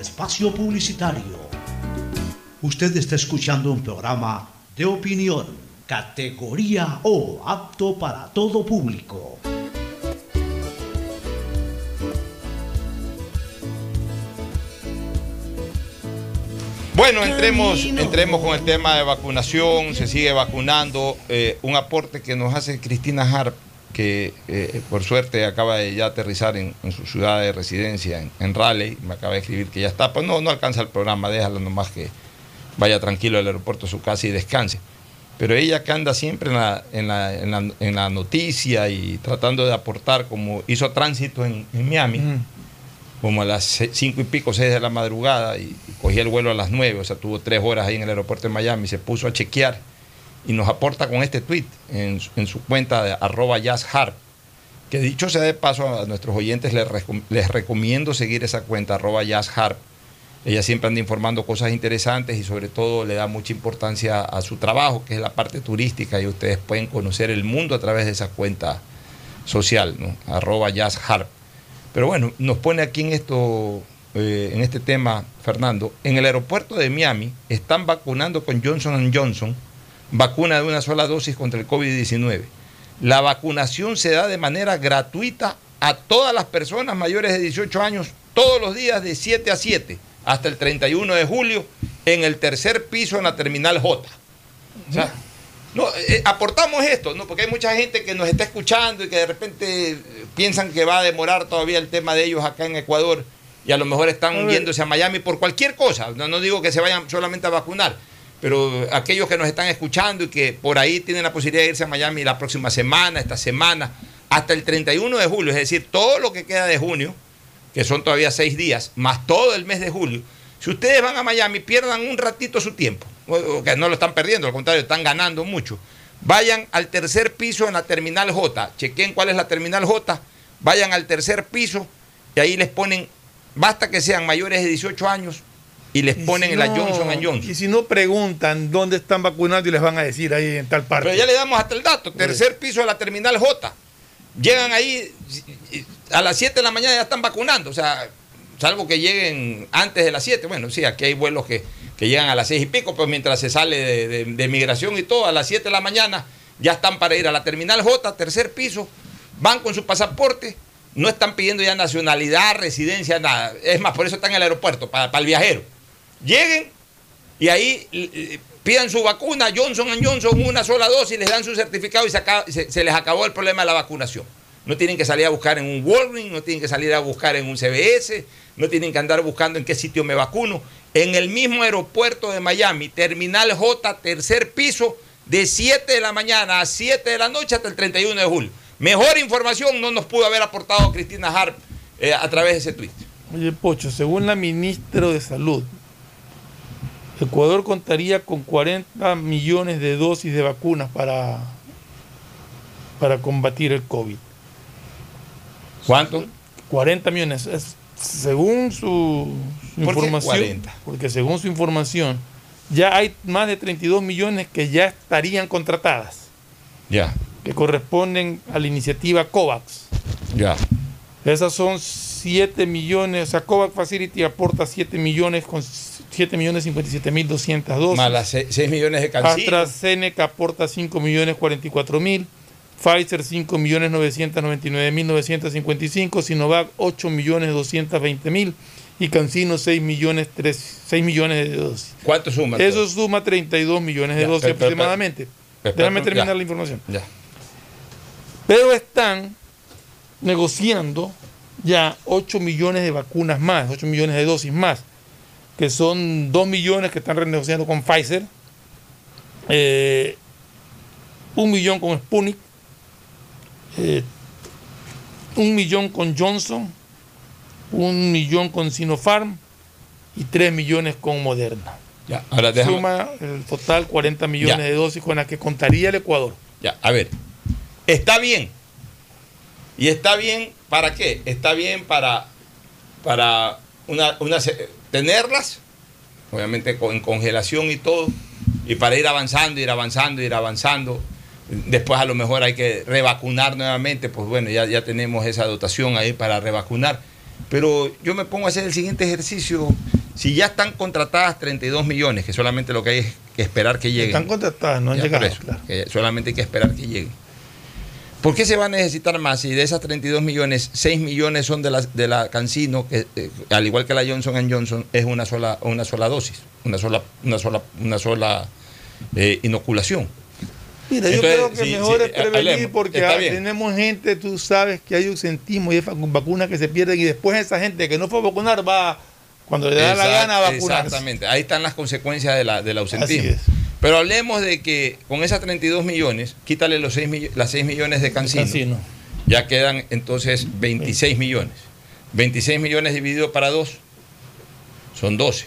C: espacio publicitario. Usted está escuchando un programa de opinión, categoría O, apto para todo público.
A: Bueno, entremos, entremos con el tema de vacunación, se sigue vacunando. eh, un aporte que nos hace Cristina Harp, que eh, por suerte acaba de ya aterrizar en, en su ciudad de residencia, en, en Raleigh, me acaba de escribir que ya está, pues no, no alcanza el programa, déjala nomás que vaya tranquilo al aeropuerto a su casa y descanse. Pero ella que anda siempre en la, en la, en la- en la noticia y tratando de aportar, como hizo tránsito en, Miami, como a las cinco y pico, seis de la madrugada, y, y cogía el vuelo a las nueve, o sea, tuvo tres horas ahí en el aeropuerto de Miami, se puso a chequear y nos aporta con este tweet en, su- en su cuenta de arroba jazzharp, que dicho sea de paso a nuestros oyentes, les, les recomiendo seguir esa cuenta, arroba jazzharp. Ella siempre anda informando cosas interesantes y sobre todo le da mucha importancia a su trabajo, que es la parte turística, y ustedes pueden conocer el mundo a través de esa cuenta social, ¿no? arroba jazzharp. Pero bueno, nos pone aquí en esto, eh, en este tema, Fernando, en el aeropuerto de Miami están vacunando con Johnson Johnson, vacuna de una sola dosis contra el COVID-19. La vacunación se da de manera gratuita a todas las personas mayores de 18 años todos los días de 7 a 7 hasta el 31 de julio en el tercer piso en la terminal J. O sea, no, eh, aportamos esto, ¿no? porque hay mucha gente que nos está escuchando y que de repente eh, piensan que va a demorar todavía el tema de ellos acá en Ecuador y a lo mejor
B: A
A: están
B: ver.
A: yéndose a Miami por cualquier cosa. No, no digo que se vayan solamente a vacunar, pero aquellos que nos están escuchando y que por ahí tienen la posibilidad de irse a Miami la próxima semana, esta semana, hasta el 31 de julio, es decir, todo lo que queda de junio, que son todavía seis días, más todo el mes de julio, si ustedes van a Miami, pierdan un ratito su tiempo, que no lo están perdiendo, al contrario, están ganando mucho. Vayan al tercer piso en la terminal J, chequen cuál es la terminal J, vayan al tercer piso y ahí les ponen, basta que sean mayores de 18 años y les
B: Y
A: ponen
B: si
A: la
B: no-
A: Johnson Johnson.
B: Y si no preguntan dónde están vacunando y les van a decir ahí en tal parte.
A: Pero ya le damos hasta el dato, tercer piso de la terminal J. Llegan ahí y- y a las 7 de la mañana ya están vacunando, o sea, salvo que lleguen antes de las 7. Bueno, sí, aquí hay vuelos que, que llegan a las 6 y pico, pues mientras se sale de, de- de migración y todo, a las 7 de la mañana ya están para ir a la terminal J, tercer piso, van con su pasaporte, no están pidiendo ya nacionalidad, residencia, nada. Es más, por eso están en el aeropuerto, para, para el viajero. Lleguen y ahí eh, pidan su vacuna, Johnson Johnson, una sola dosis, les dan su certificado y se les acabó el problema de la vacunación. No tienen que salir a buscar en un Walgreens, no tienen que salir a buscar en un CBS, no tienen que andar buscando en qué sitio me vacuno. En el mismo aeropuerto de Miami, Terminal J, tercer piso, de 7 de la mañana a 7 de la noche hasta el 31 de julio. Mejor información no nos pudo haber aportado Cristina Harp eh, a través de ese tweet.
B: Oye, Pocho, según la ministra de Salud, Ecuador contaría con 40 millones de dosis de vacunas para, para combatir el COVID.
A: ¿Cuánto?
B: 40 millones. Es- según su, su
A: ¿Por qué
B: información,
A: 40?
B: porque según su información, ya hay más de 32 millones que ya estarían contratadas,
A: Ya,
B: que corresponden a la iniciativa COVAX.
A: ya.
B: Esas son 7 millones, o sea, COVAX Facility aporta 7 millones con 7 millones 57 mil 200 dosis.
A: Más las 6 millones de cancino.
B: AstraZeneca aporta 5 millones 44 mil. Pfizer 5 millones 999 mil 955. Sinovac 8 millones 220 mil. Y Cancino 6 millones, 3, 6 millones de dosis.
A: ¿Cuánto suma?
B: Eso suma 32 millones de
A: Ya,
B: dosis
A: pero- pero-
B: aproximadamente.
A: pero-
B: Déjame terminar
A: ya.
B: la información.
A: Ya.
B: Pero están negociando ya 8 millones de vacunas más, 8 millones de dosis más, que son 2 millones que están renegociando con Pfizer, eh, un millón con Sputnik, eh, un millón con Johnson, un millón con Sinopharm y 3 millones con Moderna.
A: Ya, ahora déjame-
B: Suma el total 40 millones
A: Ya.
B: de dosis con las que contaría el Ecuador.
A: Ya, a ver. Está bien. ¿Y está bien para qué? Está bien para, para una, una tenerlas, obviamente en congelación y todo, y para ir avanzando, ir avanzando, ir avanzando. Después a lo mejor hay que revacunar nuevamente, pues bueno, ya, ya tenemos esa dotación ahí para revacunar. Pero yo me pongo a hacer el siguiente ejercicio. Si ya están contratadas 32 millones, que solamente lo que hay es que esperar que lleguen.
B: Están contratadas, no han
A: Ya,
B: llegado.
A: eso, que solamente hay que esperar que lleguen. ¿Por qué se va a necesitar más? Si de esas 32 millones, 6 millones son de la, de la Cancino, que eh, al igual que la Johnson Johnson, es una sola, una sola dosis, una sola, una sola, una sola eh, inoculación.
B: Mira, yo creo que
A: sí,
B: mejor
A: sí,
B: es prevenir
A: hablemos.
B: porque ah, tenemos gente, tú sabes que hay ausentismo y hay vacu- vacunas que se pierden y después esa gente que no fue a vacunar va cuando le da la gana a vacunarse.
A: Exactamente, ahí están las consecuencias de la, del ausentismo.
B: Así es.
A: Pero hablemos de que con esas 32 millones, quítale los 6 mill- las 6 millones de Cancino,
B: Cancino.
A: ya quedan entonces 26 millones. 26 millones dividido para 2 son 12.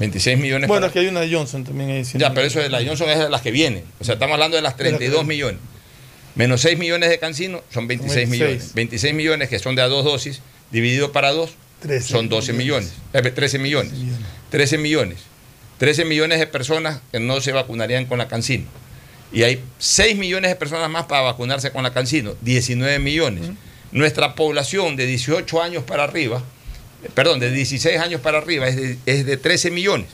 A: 26 millones
B: Bueno,
A: para-
B: es que hay una de Johnson también ahí.
A: Ya,
B: no-
A: pero eso de la Johnson es de las que vienen. O sea, estamos hablando de las 32 millones. Menos 6 millones de Cancino son 26
B: 26.
A: millones. 26 millones que son de a dos dosis, dividido para dos,
B: 13
A: son 12 millones. Eh, 13 millones. 13 millones. 13 millones de personas que no se vacunarían con la Cancino. Y hay 6 millones de personas más para vacunarse con la Cancino, 19 millones. Nuestra población de 18 años para arriba, eh, perdón, de 16 años para arriba es de, es de 13 millones,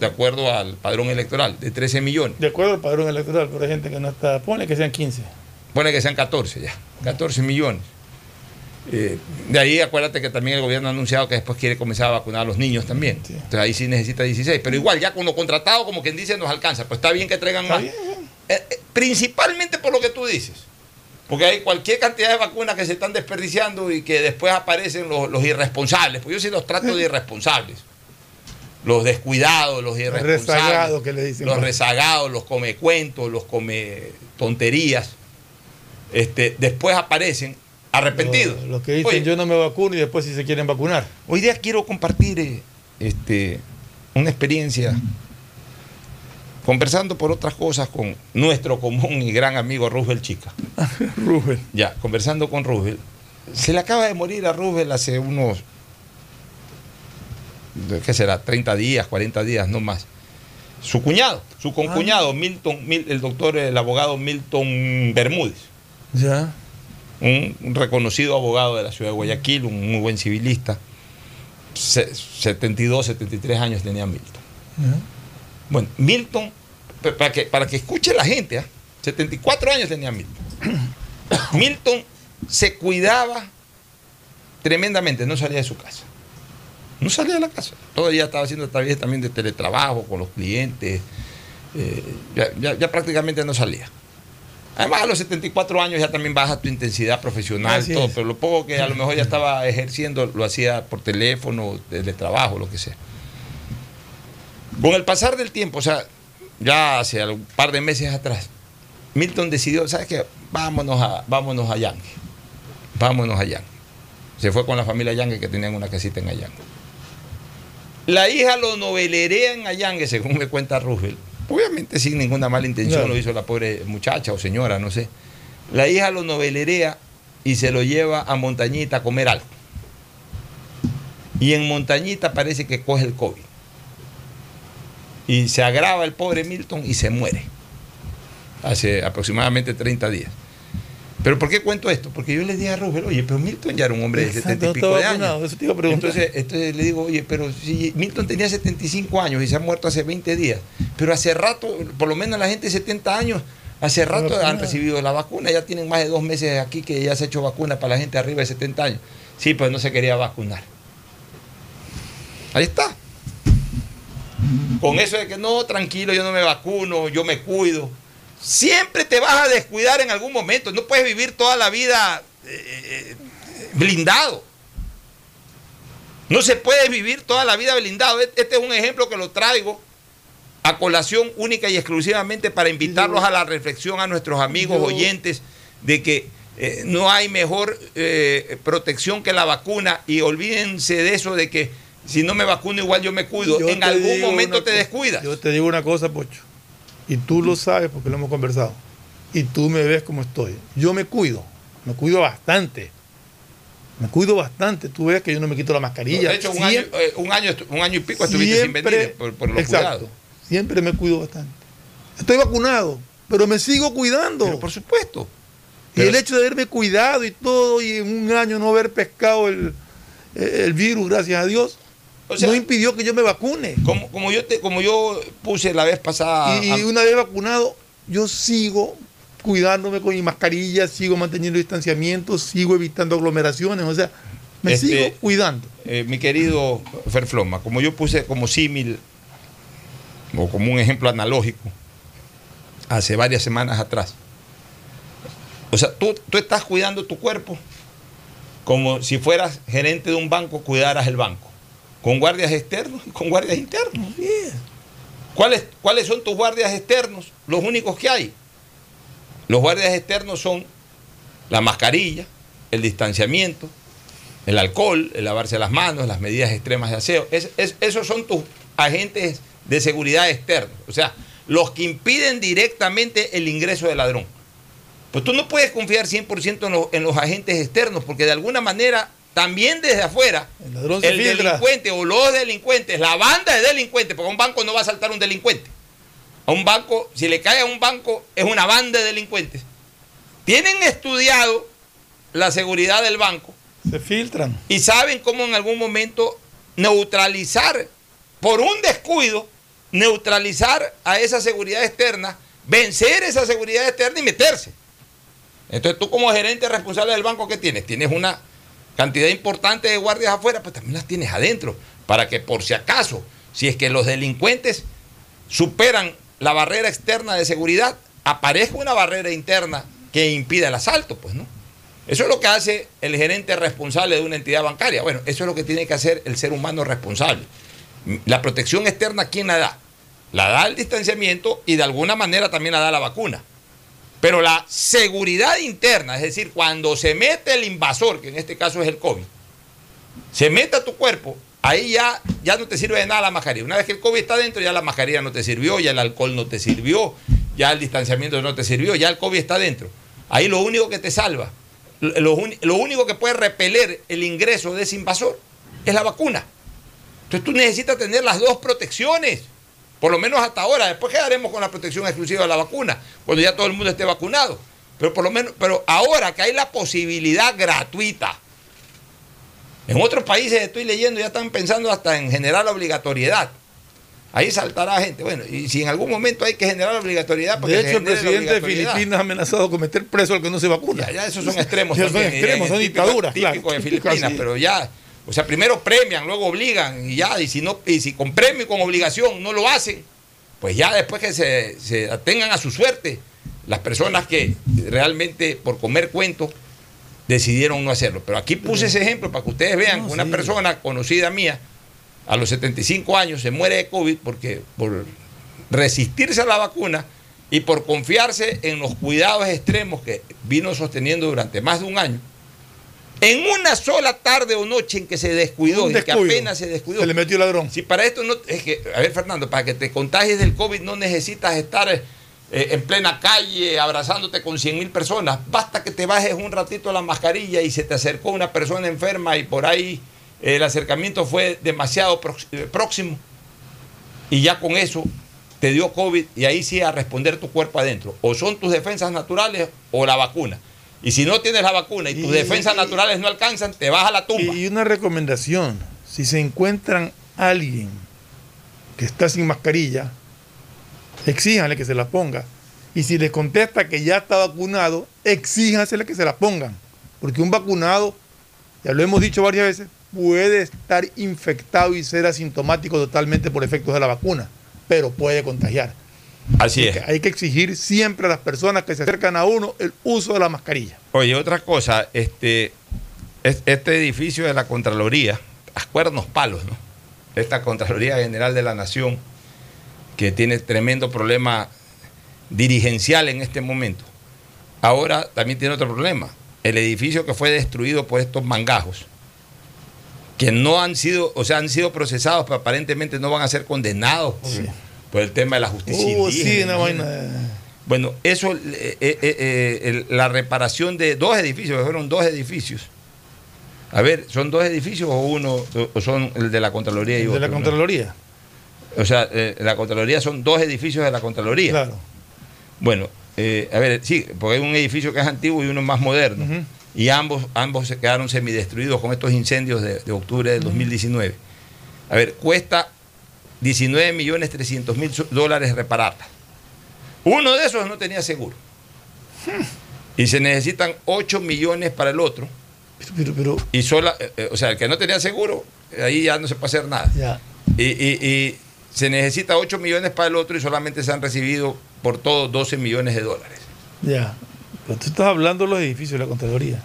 A: de acuerdo al padrón electoral, de 13 millones.
B: De acuerdo al padrón electoral, pero hay gente que no está. Pone que sean 15.
A: Pone que sean 14 ya, 14 millones. Eh, de ahí acuérdate que también el gobierno ha anunciado que después quiere comenzar a vacunar a los niños también. Entonces ahí sí necesita 16. Pero igual, ya con lo contratado, como quien dice, nos alcanza. Pues está bien que traigan más. Eh, eh, principalmente por lo que tú dices. Porque hay cualquier cantidad de vacunas que se están desperdiciando y que después aparecen los, los irresponsables. Pues yo sí los trato de irresponsables. Los descuidados, los irresponsables.
B: rezagados que le dicen.
A: Los rezagados, los come cuentos, los come tonterías. este, después aparecen arrepentidos.
B: Los, los que dicen
A: Oye,
B: yo no me vacuno y después si se quieren vacunar.
A: Hoy día quiero compartir eh, este, una experiencia conversando por otras cosas con nuestro común y gran amigo Roosevelt Chica. <laughs>
B: Rubén.
A: Ya, conversando con Roosevelt. Se le acaba de morir a Roosevelt hace unos, ¿qué será? 30 días, 40 días, no más. Su cuñado, su concuñado, Milton, Mil- el doctor, el abogado Milton Bermúdez.
B: Ya.
A: Un, reconocido abogado de la ciudad de Guayaquil, un muy buen civilista. Se- 72, 73 años tenía Milton. Bueno, Milton, pa- para que, para que escuche la gente, ¿ah? 74 años tenía Milton. <coughs> Milton se cuidaba tremendamente, no salía de su casa. No salía de la casa. Todavía estaba haciendo también de teletrabajo con los clientes. eh, ya- ya- ya prácticamente no salía. Además, a los 74 años ya también baja tu intensidad profesional,
B: Así
A: todo,
B: es.
A: pero lo poco que a lo mejor ya estaba ejerciendo lo hacía por teléfono, teletrabajo, lo que sea. Con el pasar del tiempo, o sea, ya hace un par de meses atrás, Milton decidió, ¿sabes qué? Vámonos a, vámonos a. Vámonos a Yangue. Se fue con la familia Yangue que tenían una casita en Allangue. La hija lo novelerea en Allangue, según me cuenta Roosevelt. Obviamente sin ninguna mala intención lo hizo la pobre muchacha o señora, no sé. La hija lo novelerea y se lo lleva a Montañita a comer algo. Y en Montañita parece que coge el COVID. Y se agrava el pobre Milton y se muere. Hace aproximadamente 30 días. Pero ¿por qué cuento esto? Porque yo le dije a Rubén, oye, pero Milton ya era un hombre de 70 y pico de años.
B: eso te iba a.
A: Entonces, entonces le digo, oye, pero si Milton tenía 75 años y se ha muerto hace 20 días, pero hace rato, por lo menos la gente de 70 años, hace rato han recibido la vacuna, ya tienen más de dos meses aquí que ya se ha hecho vacuna para la gente arriba de 70 años. Sí, pues no se quería vacunar. Ahí está. Con eso de que no, tranquilo, yo no me vacuno, yo me cuido. Siempre te vas a descuidar en algún momento. No puedes vivir toda la vida eh, eh, blindado. No se puede vivir toda la vida blindado. Este es un ejemplo que lo traigo a colación única y exclusivamente para invitarlos a la reflexión a nuestros amigos oyentes de que eh, no hay mejor eh, protección que la vacuna y olvídense de eso de que si no me vacuno igual yo me cuido.
B: Yo
A: en algún momento te descuidas.
B: Yo te digo una cosa, Pocho. Y tú lo sabes porque lo hemos conversado. Y tú me ves como estoy. Yo me cuido. Me cuido bastante. Me cuido bastante. Tú ves que yo no me quito la mascarilla.
A: de hecho, un año, eh, un, año, estu- un año y pico estuviste sin venir por, por los
B: exacto.
A: cuidados.
B: Siempre me cuido bastante. Estoy vacunado, pero me sigo cuidando.
A: Pero por supuesto.
B: y el hecho de haberme cuidado y todo, y en un año no haber pescado el, el virus, gracias a Dios,
A: O sea,
B: no impidió que yo me vacune.
A: Como, como, yo te, como yo puse la vez pasada.
B: Y, una vez vacunado, yo sigo cuidándome con mi mascarilla, sigo manteniendo distanciamiento, sigo evitando aglomeraciones, o sea, me
A: Este-
B: sigo cuidando.
A: eh, mi querido Ferfloma, como yo puse como símil o como un ejemplo analógico hace varias semanas atrás. O sea, tú, tú estás cuidando tu cuerpo como si fueras gerente de un banco, cuidaras el banco. Con guardias externos y <laughs> con guardias internos. ¿Cuáles, ¿Cuáles son tus guardias externos? Los únicos que hay. Los guardias externos son la mascarilla, el distanciamiento, el alcohol, el lavarse las manos, las medidas extremas de aseo. Es- es- esos son tus agentes de seguridad externos. O sea, los que impiden directamente el ingreso del ladrón. Pues tú no puedes confiar 100% en en los agentes externos, porque de alguna manera, también desde afuera,
B: El ladrón se
A: el
B: filtra.
A: delincuente o los delincuentes, la banda de delincuentes, porque a un banco no va a saltar un delincuente. A un banco, si le cae a un banco, es una banda de delincuentes. Tienen estudiado la seguridad del banco
B: Se filtran.
A: y saben cómo en algún momento neutralizar, por un descuido, neutralizar a esa seguridad externa, vencer esa seguridad externa y meterse. Entonces tú como gerente responsable del banco, ¿qué tienes? Tienes una cantidad importante de guardias afuera, pues también las tienes adentro, para que por si acaso, si es que los delincuentes superan la barrera externa de seguridad, aparezca una barrera interna que impida el asalto, pues, ¿no? Eso es lo que hace el gerente responsable de una entidad bancaria. Bueno, eso es lo que tiene que hacer el ser humano responsable. La protección externa, ¿quién la da? La da el distanciamiento y de alguna manera también la da la vacuna. Pero la seguridad interna, es decir, cuando se mete el invasor, que en este caso es el COVID, se mete a tu cuerpo, ahí ya, ya no te sirve de nada la mascarilla. Una vez que el COVID está dentro, ya la mascarilla no te sirvió, ya el alcohol no te sirvió, ya el distanciamiento no te sirvió, ya el COVID está dentro. Ahí lo único que te salva, lo, lo único que puede repeler el ingreso de ese invasor es la vacuna. Entonces tú necesitas tener las dos protecciones, por lo menos hasta ahora. Después quedaremos con la protección exclusiva de la vacuna, cuando ya todo el mundo esté vacunado. Pero por lo menos, pero ahora que hay la posibilidad gratuita, en otros países estoy leyendo, ya están pensando hasta en generar la obligatoriedad. Ahí saltará gente. Bueno, y si en algún momento hay que generar la obligatoriedad, porque
B: De hecho, el presidente de. Filipinas ha amenazado con meter preso al que no se vacuna.
A: Ya, ya esos son extremos.
B: Ya son extremos, son dictaduras.
A: Típico
B: claro.
A: de Filipinas, pero ya, o sea, primero premian, luego obligan, y ya, y si no, y si con premio y con obligación no lo hacen, pues ya después que se, se atengan a su suerte, las personas que realmente por comer cuentos decidieron no hacerlo. Pero aquí puse ese ejemplo para que ustedes vean que una persona conocida mía, a los 75 años, se muere de COVID porque por resistirse a la vacuna y por confiarse en los cuidados extremos que vino sosteniendo durante más de un año, en una sola tarde o noche en que se descuidó, en que apenas se descuidó.
B: Se le metió el ladrón.
A: Si para esto no, es que, a ver Fernando, para que te contagies del COVID no necesitas estar eh, en plena calle abrazándote con 100 mil personas. Basta que te bajes un ratito la mascarilla y se te acercó una persona enferma y por ahí eh, el acercamiento fue demasiado eh, próximo y ya con eso te dio COVID y ahí sí a responder tu cuerpo adentro. O son tus defensas naturales o la vacuna. Y si no tienes la vacuna y tus
B: Y-
A: defensas
B: y-
A: naturales no alcanzan, te vas a la tumba.
B: Y una recomendación, si se encuentran alguien que está sin mascarilla, exíjanle que se la ponga. Y si les contesta que ya está vacunado, exíjansele que se la pongan. Porque un vacunado, ya lo hemos dicho varias veces, puede estar infectado y ser asintomático totalmente por efectos de la vacuna, pero puede contagiar.
A: Así es.
B: hay que exigir siempre a las personas que se acercan a uno el uso de la mascarilla.
A: Oye, otra cosa, este, es- este edificio de la Contraloría, a cuernos palos, ¿no? Esta Contraloría General de la Nación, que tiene tremendo problema dirigencial en este momento, ahora también tiene otro problema. El edificio que fue destruido por estos mangajos, que no han sido, o sea, han sido procesados, pero aparentemente no van a ser condenados por, por el tema de la justicia.
B: Uh,
A: indígena,
B: sí, una vaina.
A: Bueno, eso, eh, eh, eh, la reparación de dos edificios, fueron dos edificios. A ver, ¿son dos edificios o uno, o- son el de la Contraloría y
B: De
A: otro?
B: la
A: no?
B: Contraloría.
A: O sea, la Contraloría son dos edificios de la Contraloría.
B: Claro.
A: Bueno, a ver, sí, porque hay un edificio que es antiguo y uno más moderno. Y ambos, ambos se quedaron semidestruidos con estos incendios de, de octubre del 2019. A ver, cuesta 19 millones 300 mil dólares repararla. Uno de esos no tenía seguro. Y se necesitan 8 millones para el otro.
B: Pero, pero,
A: Y sola, eh, eh, o sea, el que no tenía seguro, ahí ya no se puede hacer nada.
B: ya.
A: Y, y- y se necesita 8 millones para el otro y solamente se han recibido por todo 12 millones de dólares.
B: Ya. Pero tú estás hablando de los edificios de la Contraloría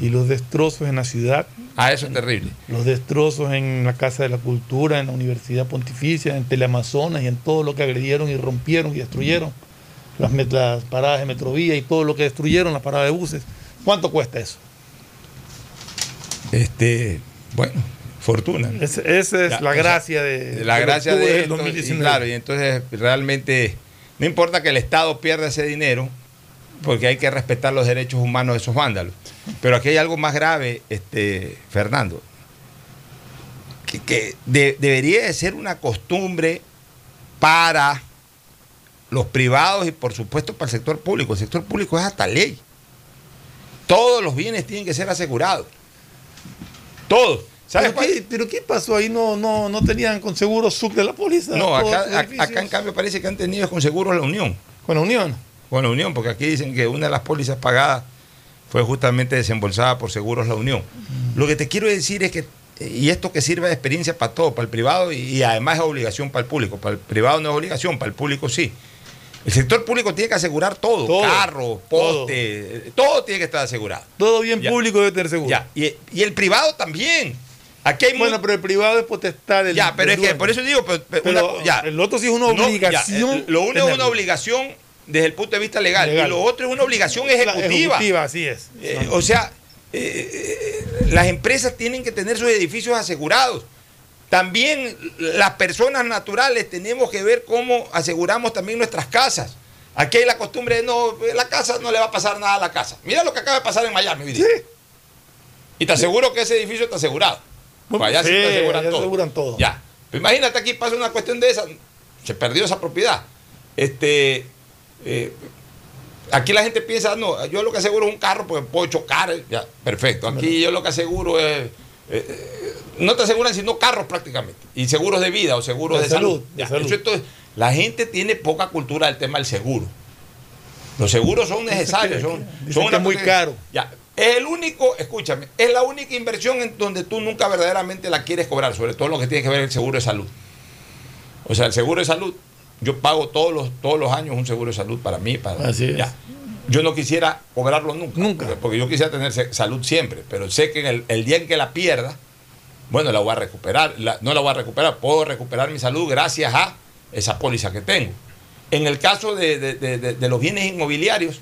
B: y los destrozos en la ciudad,
A: Ah, eso es terrible.
B: los destrozos en la Casa de la Cultura, en la Universidad Pontificia, en Teleamazonas y en todo lo que agredieron y rompieron y destruyeron. Las, las paradas de Metrovía y todo lo que destruyeron, las paradas de buses. ¿Cuánto cuesta eso?
A: Este, bueno, fortuna.
B: Es- esa es la
A: o sea,
B: gracia de,
A: la
B: del
A: gracia de
B: del
A: esto, y
B: 2019.
A: claro, y entonces realmente no importa que el Estado pierda ese dinero, porque hay que respetar los derechos humanos de esos vándalos. Pero aquí hay algo más grave, este, Fernando, que, que de- debería de ser una costumbre para los privados y por supuesto para el sector público. El sector público es hasta ley. Todos los bienes tienen que ser asegurados. Todos. ¿Sabes
B: ¿Pero qué, pero qué pasó ahí? No, no, no tenían con seguro sub de la póliza.
A: No, acá, acá en cambio parece que han tenido con seguros la Unión.
B: Con la Unión.
A: Con la Unión, porque aquí dicen que una de las pólizas pagadas fue justamente desembolsada por Seguros La Unión. Lo que te quiero decir es que, y esto que sirve de experiencia para todo, para el privado y, y además es obligación para el público. Para el privado no es obligación, para el público sí. El sector público tiene que asegurar todo,
B: Todo,
A: carro, poste, todo. tiene que estar asegurado.
B: Todo bien
A: Ya.
B: público debe tener seguro.
A: Ya, y, y el privado también. Aquí hay
B: Bueno,
A: muy-
B: pero el privado es potestad del.
A: Ya, pero
B: del
A: es que por eso digo, pero- pero
B: Pero
A: una- ya.
B: el otro sí es una
A: No, ya,
B: obligación.
A: lo uno es una obligación desde el punto de vista legal.
B: Legal.
A: Y lo otro es una obligación ejecutiva.
B: ejecutiva, así es.
A: Eh, o sea, eh, eh, las empresas tienen que tener sus edificios asegurados. También las personas naturales tenemos que ver cómo aseguramos también nuestras casas. Aquí hay la costumbre de no, la casa no le va a pasar nada a la casa. Mira lo que acaba de pasar en Miami. hoy día. Y te aseguro que ese edificio está asegurado. Pues allá sí,
B: Sí,
A: te aseguran
B: allá
A: todo.
B: aseguran todo.
A: Ya. Pero imagínate aquí pasa una cuestión de esa. Se perdió esa propiedad. Este, eh, aquí la gente piensa, no, yo lo que aseguro es un carro porque puedo chocar. eh, Ya, perfecto. Aquí yo lo que aseguro es. eh, no te aseguran sino carros prácticamente. Y seguros de vida o seguros de,
B: De
A: salud.
B: salud, de
A: Ya,
B: salud.
A: eso entonces, la gente tiene poca cultura del tema del seguro. Los seguros son necesarios, son, <laughs> son una
B: muy
A: cuestión-
B: caro.
A: Ya, es el único, escúchame, es la única inversión en donde tú nunca verdaderamente la quieres cobrar, sobre todo lo que tiene que ver el seguro de salud. O sea, el seguro de salud, yo pago todos los, todos los años un seguro de salud para mí, para
B: Así es.
A: ya. Yo no quisiera cobrarlo nunca, Porque, porque yo quisiera tener salud siempre, pero sé que en el, el día en que la pierda, bueno, la voy a recuperar, la- no la voy a recuperar, puedo recuperar mi salud gracias a esa póliza que tengo. En el caso de, de- de- de- los bienes inmobiliarios,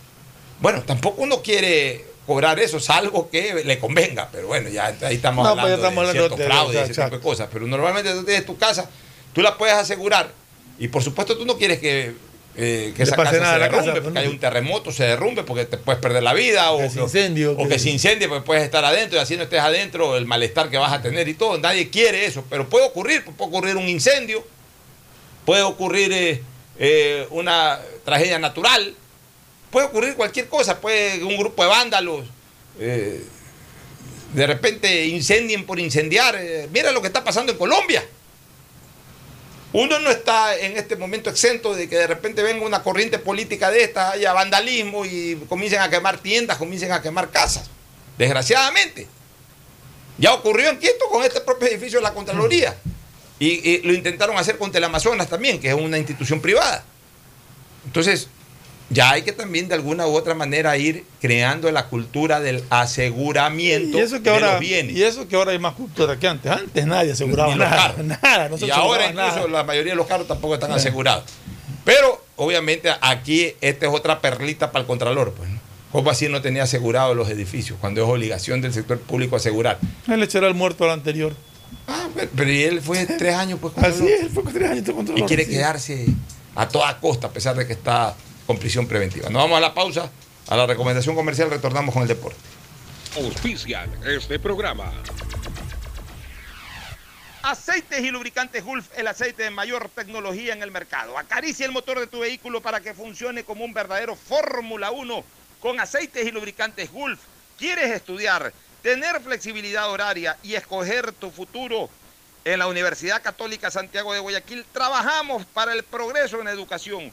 A: bueno, tampoco uno quiere cobrar eso, salvo que le convenga, pero bueno, ya ahí estamos
B: No, pues
A: hablando
B: estamos
A: de
B: hablando
A: cierto
B: de-
A: fraude y ese tipo de cosas, pero normalmente tú tienes tu casa, tú la puedes asegurar y por supuesto tú no quieres que, eh, que esa casa se
B: casa,
A: derrumbe,
B: pues,
A: porque
B: no.
A: hay un terremoto, se derrumbe porque te puedes perder la vida o
B: Que se incendio,
A: o
B: que-
A: que se incendie porque puedes estar adentro y así no estés adentro, el malestar que vas a tener y todo, nadie quiere eso, pero puede ocurrir, puede ocurrir un incendio, puede ocurrir eh, eh, una tragedia natural, puede ocurrir cualquier cosa, puede un grupo de vándalos de repente incendien por incendiar. mira lo que está pasando en Colombia. Uno no está en este momento exento de que de repente venga una corriente política de esta, haya vandalismo y comiencen a quemar tiendas, comiencen a quemar casas. Desgraciadamente. Ya ocurrió en Quito con este propio edificio de la Contraloría. Y, y lo intentaron hacer con Teleamazonas también, que es una institución privada. Entonces, ya hay que también de alguna u otra manera ir creando la cultura del aseguramiento
B: Y eso, que
A: de
B: ahora,
A: los bienes.
B: y eso que ahora hay más cultura que antes. Antes nadie aseguraba nada. Nada, no se
A: y ahora incluso
B: nada.
A: la mayoría de los carros tampoco están asegurados. Pero obviamente aquí esta es otra perlita para el Contralor. Pues, ¿no? ¿Cómo así no tenía asegurado los edificios cuando es obligación del sector público asegurar?
B: Él echará el muerto al anterior.
A: Ah, pero, pero y él fue tres años pues
B: Así es, él fue tres años de
A: y quiere
B: sí.
A: quedarse a toda costa a pesar de que está con prisión preventiva. Nos vamos a la pausa, a la recomendación comercial, retornamos con el deporte.
I: Auspician este programa.
D: Aceites y lubricantes Gulf, el aceite de mayor tecnología en el mercado. Acaricia el motor de tu vehículo para que funcione como un verdadero Fórmula 1 con aceites y lubricantes Gulf. ¿Quieres estudiar, tener flexibilidad horaria y escoger tu futuro? En la Universidad Católica Santiago de Guayaquil trabajamos para el progreso en educación,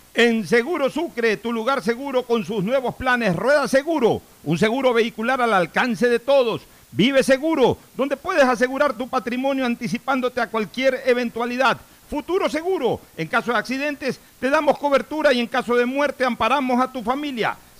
D: En Seguro Sucre, tu lugar seguro con sus nuevos planes Rueda Seguro, un seguro vehicular al alcance de todos. Vive Seguro, donde puedes asegurar tu patrimonio anticipándote a cualquier eventualidad. Futuro Seguro, en caso de accidentes te damos cobertura y en caso de muerte amparamos a tu familia.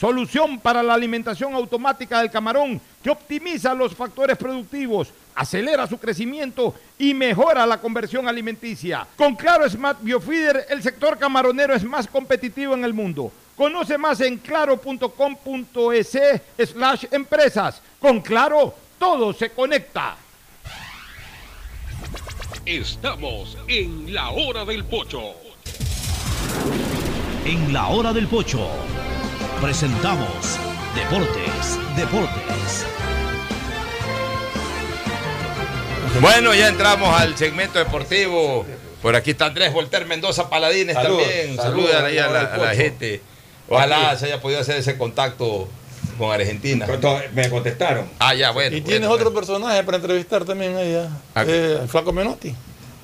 D: solución para la alimentación automática del camarón que optimiza los factores productivos, acelera su crecimiento y mejora la conversión alimenticia. Con Claro Smart Biofeeder, el sector camaronero es más competitivo en el mundo. Conoce más en claro.com.es slash empresas. Con Claro, todo se conecta.
I: Estamos en la hora del pocho.
C: En la hora del pocho presentamos Deportes, deportes.
A: Bueno, ya entramos al segmento deportivo. Por aquí está Andrés Volter Mendoza Paladines también.
J: saludos,
A: Saludan ahí a la, a gente. Ojalá se haya podido hacer ese contacto con Argentina.
J: Me contestaron.
A: Ah, ya, bueno.
B: Y tienes otro personaje para entrevistar también allá.
A: Ah,
B: Eh, Flaco Menotti.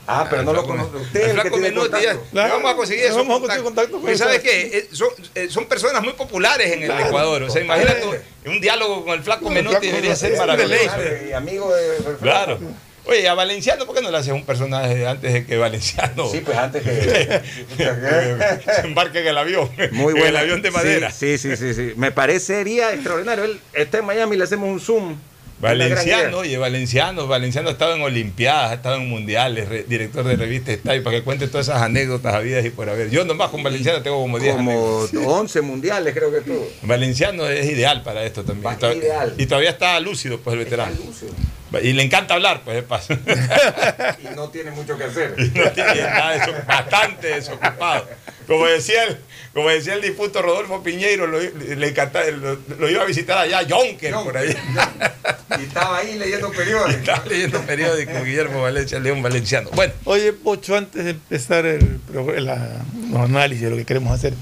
J: Ah, pero no lo conozco. Usted
A: el
J: el que tiene
A: ya- vamos a conseguir
B: Le
A: esos
B: vamos a conseguir contacto con
A: sabes qué, Eh, son, eh, son personas muy populares en el
J: Claro,
A: Ecuador. O sea, imagínate un diálogo con el Flaco Menotti debería ser maravilloso.
J: Y amigo de.
A: Claro. Oye, a Valenciano, ¿por qué no le haces un personaje antes de que Valenciano
J: Sí, pues antes que.
A: se <laughs> <laughs> embarque en el avión?
J: Muy
A: En
J: bueno.
A: el avión de madera.
J: Sí, sí, sí, sí. Me parecería extraordinario. Él está en Miami, le hacemos un zoom.
A: Valenciano, oye, Valenciano, Valenciano ha estado en Olimpiadas, ha estado en Mundiales, re- director de revista Estadio, para que cuente todas esas anécdotas habidas y por haber. Yo nomás con Valenciano tengo como 10
J: Como
A: anécdotas. <laughs>
J: 11 mundiales, creo que tuvo.
A: Valenciano es ideal para esto también. Y to-
J: ideal.
A: Y todavía está lúcido, pues el veterano. Y le encanta hablar, pues de paso.
J: Y no tiene mucho que hacer. <laughs>
A: no tiene nada, desoc- bastante desocupado. Como decía el, como decía el difunto Rodolfo Piñeiro, lo, le encantaba, lo, lo iba a visitar allá, Jonker, por ahí.
J: Y estaba ahí leyendo periódicos. <laughs>
A: Estaba leyendo periódico Guillermo Valencia, León Valenciano. Bueno,
B: Oye, Pocho, antes de empezar el, la- los análisis de lo que queremos hacer,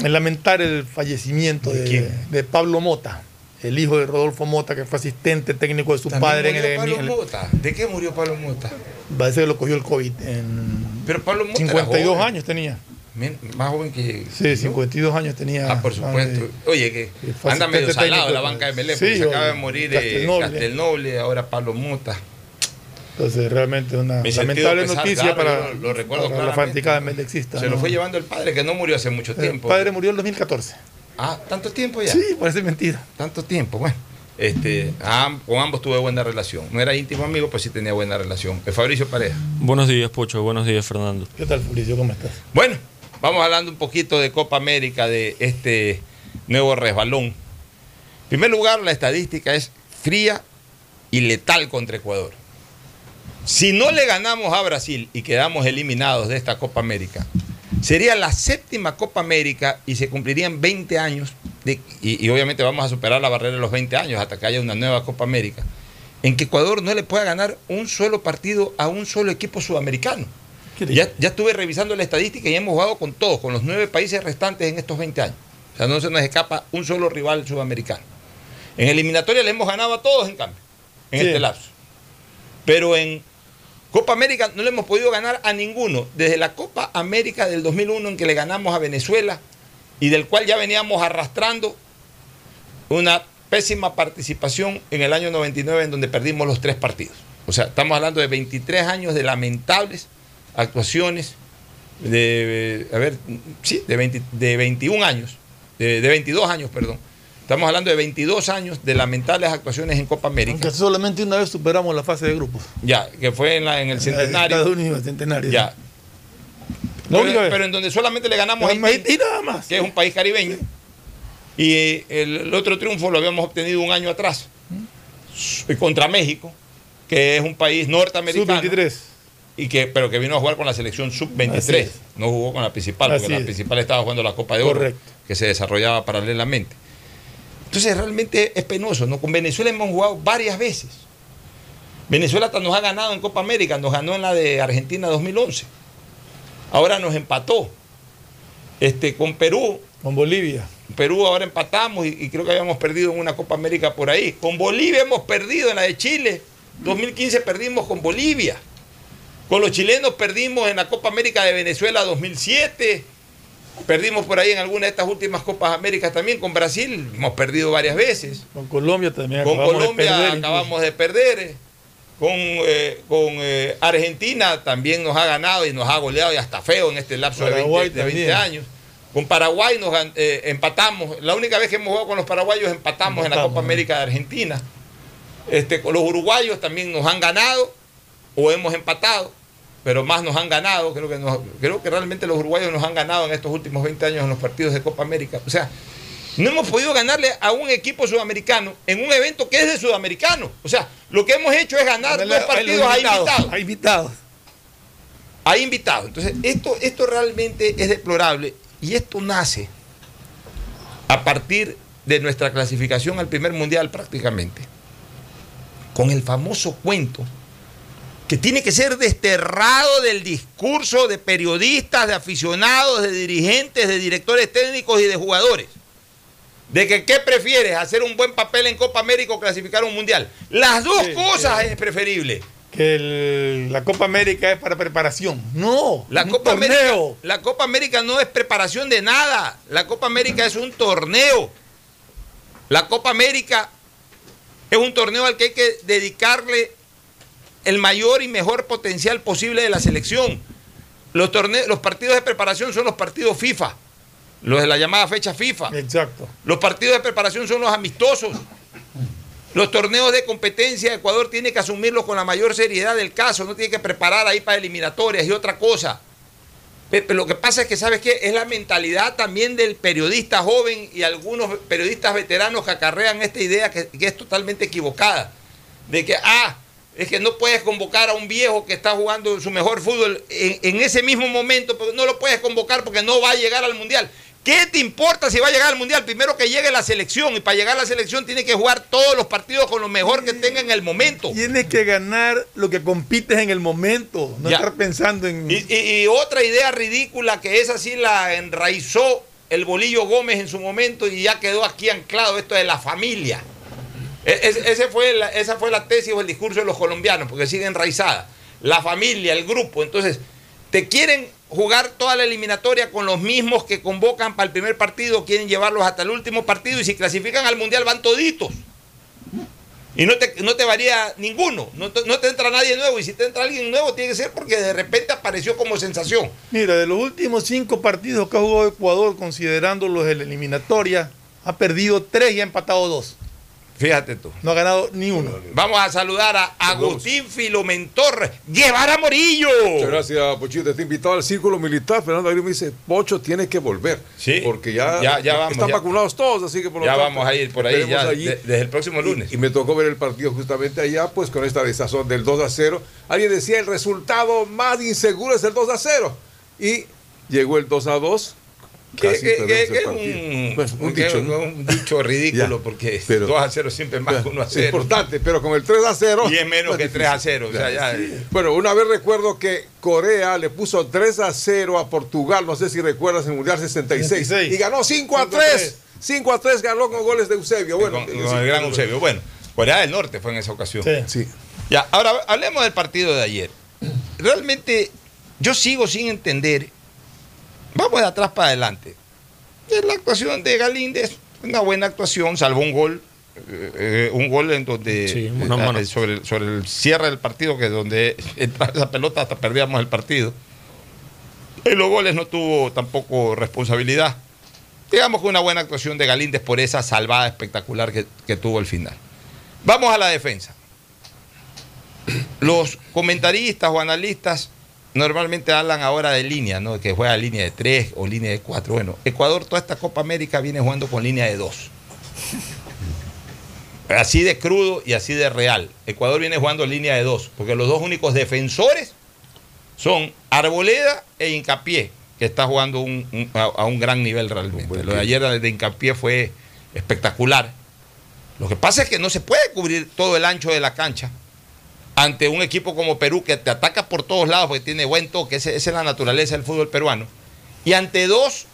B: lamentar el fallecimiento
A: ¿De
B: de,
A: quién?
B: de Pablo Mota, el hijo de Rodolfo Mota, que fue asistente técnico de su
A: también
B: padre en el,
A: Pablo
B: en el-
A: Mota. ¿De qué murió Pablo Mota?
B: Parece que lo cogió el COVID. En
A: Pero Pablo Mota era
B: 52
A: joven.
B: años tenía.
A: Men- Más joven que.
B: Sí, 52 años tenía.
A: Ah, por supuesto. Oye, que anda medio salado
B: técnico,
A: la banca de Melé,
B: sí,
A: porque se acaba de morir eh,
B: Castelnoble.
A: Castelnoble, ahora Pablo Mota.
B: Entonces, realmente una
A: Mi
B: lamentable
A: pesar,
B: noticia
A: claro,
B: para,
A: yo lo recuerdo
B: para la fanaticada melexista.
A: Se
B: ¿no?
A: lo fue llevando el padre, que no murió hace mucho
B: El
A: tiempo.
B: padre murió en 2014.
A: Ah, ¿tanto tiempo ya?
B: Sí, parece mentira.
A: Tanto tiempo, bueno. Este, a con ambos tuve buena relación. No era íntimo amigo, pues sí tenía buena relación. Eh, Fabricio Pareja.
K: Buenos días, Pocho. Buenos días, Fernando.
B: ¿Qué tal, Fabricio? ¿Cómo estás?
A: Bueno, vamos hablando un poquito de Copa América, de este nuevo resbalón. En primer lugar, la estadística es fría y letal contra Ecuador. Si no le ganamos a Brasil y quedamos eliminados de esta Copa América, sería la séptima Copa América y se cumplirían 20 años, y, y obviamente vamos a superar la barrera de los 20 años hasta que haya una nueva Copa América, en que Ecuador no le pueda ganar un solo partido a un solo equipo sudamericano. Ya, ya estuve revisando la estadística y hemos jugado con todos, con los nueve países restantes en estos 20 años. O sea, no se nos escapa un solo rival sudamericano. En eliminatoria le hemos ganado a todos, en cambio, en
B: Sí.
A: este lapso. Pero en Copa América no le hemos podido ganar a ninguno. Desde la Copa América del 2001 en que le ganamos a Venezuela y del cual ya veníamos arrastrando una pésima participación en el año 99 en donde perdimos los tres partidos. O sea, estamos hablando de 23 años de lamentables actuaciones, de, a ver, sí, de, 20 de 21 años, de, de 22 años, perdón. Estamos hablando de 22 años de lamentables actuaciones en Copa América.
B: Aunque solamente una vez superamos la fase de grupos.
A: Ya, que fue en, la- en el centenario.
B: Estados Unidos, el centenario.
A: Ya. Pero, pero en donde solamente le ganamos a
B: Haití, nada más.
A: que es un país caribeño. Y eh, el, otro triunfo lo habíamos obtenido un año atrás s- contra México, que es un país norteamericano.
B: Sub-23.
A: Y que, pero que vino a jugar con la selección
B: Así
A: sub-23.
B: es.
A: No jugó con la principal, porque la principal estaba jugando la Copa de Oro,
B: Correcto.
A: que se desarrollaba paralelamente. Entonces realmente es penoso, ¿no? Con Venezuela hemos jugado varias veces. Venezuela hasta nos ha ganado en Copa América, nos ganó en la de Argentina 2011. Ahora nos empató. Este, con Perú,
B: Con Bolivia.
A: Perú ahora empatamos y, y creo que habíamos perdido en una Copa América por ahí. Con Bolivia hemos perdido en la de Chile. 2015 perdimos con Bolivia. Con los chilenos perdimos en la Copa América de Venezuela 2007. Perdimos por ahí en alguna de estas últimas Copas Américas también. Con Brasil hemos perdido varias veces.
B: Con Colombia también.
A: Con
B: acabamos de
A: Colombia
B: incluso.
A: acabamos de perder. Con, eh, con eh, Argentina también nos ha ganado y nos ha goleado y hasta feo en este lapso de
B: Paraguay
A: 20, de 20
B: también.
A: años. Con Paraguay nos eh, empatamos. La única vez que hemos jugado con los paraguayos empatamos, en la
B: Empatamos,
A: Copa. América de Argentina. Este, con los uruguayos también nos han ganado o hemos empatado, pero más nos han ganado. Creo que, nos- creo que realmente los uruguayos nos han ganado en estos últimos 20 años en los partidos de Copa América. O sea, no hemos podido ganarle a un equipo sudamericano en un evento que es de sudamericano. O sea, lo que hemos hecho es ganar
B: Ganarle
A: dos partidos a
B: invitados,
A: invitados.
B: a invitados.
A: A invitados. Entonces, esto, esto realmente es deplorable y esto nace a partir de nuestra clasificación al primer mundial prácticamente, con el famoso cuento que tiene que ser desterrado del discurso de periodistas, de aficionados, de dirigentes, de directores técnicos y de jugadores. De que qué prefieres, hacer un buen papel en Copa América o clasificar un mundial. Las dos
B: Sí,
A: cosas es preferible.
B: Que el- la Copa América es para preparación. No,
A: La Copa, América,
B: torneo.
A: la Copa América no es preparación de nada. La Copa América es un torneo. La Copa América es un torneo al que hay que dedicarle el mayor y mejor potencial posible de la selección. Los, torneos, los partidos de preparación son los partidos FIFA, los de la llamada fecha FIFA.
B: Exacto.
A: Los partidos de preparación son los amistosos. Los torneos de competencia, Ecuador tiene que asumirlos con la mayor seriedad del caso, no tiene que preparar ahí para eliminatorias y otra cosa. Pe- Pero lo que pasa es que, ¿sabes qué? Es la mentalidad también del periodista joven y algunos periodistas veteranos que acarrean esta idea que, que es totalmente equivocada. De que, ah, es que no puedes convocar a un viejo que está jugando su mejor fútbol en, en ese mismo momento, pero no lo puedes convocar porque no va a llegar al Mundial. ¿Qué te importa si va a llegar al Mundial? Primero que llegue la selección y para llegar a la selección tiene que jugar todos los partidos con lo mejor que tenga en el momento.
B: Tienes que ganar lo que compites en el momento, no
A: Ya.
B: estar pensando en...
A: Y, y- y otra idea ridícula que esa sí la enraizó el Bolillo Gómez en su momento y ya quedó aquí anclado esto de la familia. E- es- ese fue la- esa fue la tesis o el discurso de los colombianos, porque sigue enraizada. La familia, el grupo. Entonces, te quieren jugar toda la eliminatoria con los mismos que convocan para el primer partido, quieren llevarlos hasta el último partido y si clasifican al Mundial van toditos. Y no te, no te varía ninguno, no te, no te entra nadie nuevo. Y si te entra alguien nuevo, tiene que ser porque de repente apareció como sensación.
B: Mira, de los últimos cinco partidos que ha jugado Ecuador, considerando los de la eliminatoria, ha perdido tres y ha empatado dos.
A: Fíjate tú.
B: No ha ganado ni uno.
A: Vamos a saludar a Agustín Filomentor Guevara Morillo.
L: Muchas gracias, Pochito. Está invitado al círculo militar. Fernando Aguirre me dice, Pocho tiene que volver.
A: Sí.
L: Porque ya,
A: Ya- ya vamos,
L: están
A: ya.
L: vacunados todos, así que por lo
A: Ya
L: tanto,
A: vamos a ir por ahí
L: esperemos
A: ya
L: allí.
A: de- desde el próximo lunes.
L: Y, y me tocó ver el partido justamente allá, pues con esta desazón del 2 a 0. Alguien decía, el resultado más inseguro es el 2 a 0. Y llegó el 2 a 2.
A: Que,
L: Casi partido.
A: un,
L: Pues, un dicho, ¿no?
A: un dicho ridículo <laughs>
L: Ya.
A: porque <laughs>
L: Pero-
A: 2 a 0 siempre es más que 1 a
L: Es
A: 0.
L: importante, pero con el 3 a 0.
A: Y es menos que 3 a 0. O sea, ya,
L: Bueno, una vez recuerdo que Corea le puso 3 a 0 a Portugal, no sé si recuerdas, en el Mundial 66.
B: 66.
L: Y ganó 5 a
B: 5 a
L: 3. 5 a 3 ganó con goles de Eusebio. Bueno,
A: con, con el gran Eusebio. Bueno, Corea del Norte fue en esa ocasión.
B: Sí.
L: Sí.
A: Ya, ahora hablemos del partido de ayer. Realmente yo sigo sin entender. Vamos de atrás para adelante. Es la actuación de Galíndez, una buena actuación, salvó un gol. eh, eh, un gol en donde
K: Sí,
A: eh, sobre, el- sobre el cierre del partido, que donde entraba esa pelota hasta perdíamos el partido. En los goles no tuvo tampoco responsabilidad. Digamos que una buena actuación de Galíndez por esa salvada espectacular que, que tuvo el final. Vamos a la defensa. Los comentaristas o analistas normalmente hablan ahora de línea, ¿no? Que juega línea de 3 o línea de 4. Bueno, Ecuador toda esta Copa América viene jugando con línea de 2. <laughs> Así de crudo y así de real. Ecuador viene jugando línea de 2, porque los dos únicos defensores son Arboleda e Incapié, que está jugando un- un- a, a un gran nivel realmente. Lo de ayer de Incapié fue espectacular. Lo que pasa es que no se puede cubrir todo el ancho de la cancha ante un equipo como Perú que te ataca por todos lados porque tiene buen toque, esa es la naturaleza del fútbol peruano, y ante dos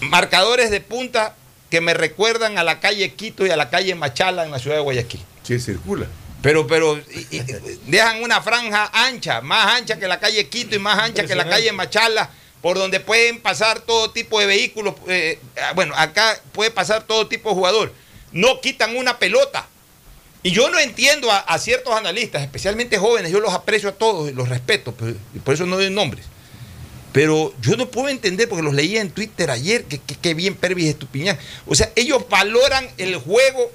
A: marcadores de punta que me recuerdan a la calle Quito y a la calle Machala en la ciudad de Guayaquil.
L: Sí, circula.
A: Pero, pero y- y- dejan una franja ancha, más ancha que la calle Quito y más ancha que la calle Machala, por donde pueden pasar todo tipo de vehículos. eh, bueno, acá puede pasar todo tipo de jugador. No quitan una pelota. Y yo no entiendo a, a ciertos analistas, especialmente jóvenes, yo los aprecio a todos y los respeto, pero- y por eso no doy nombres. Pero yo no puedo entender, porque los leía en Twitter ayer, que, que- que bien Pervis Estupiñán. O sea, ellos valoran el juego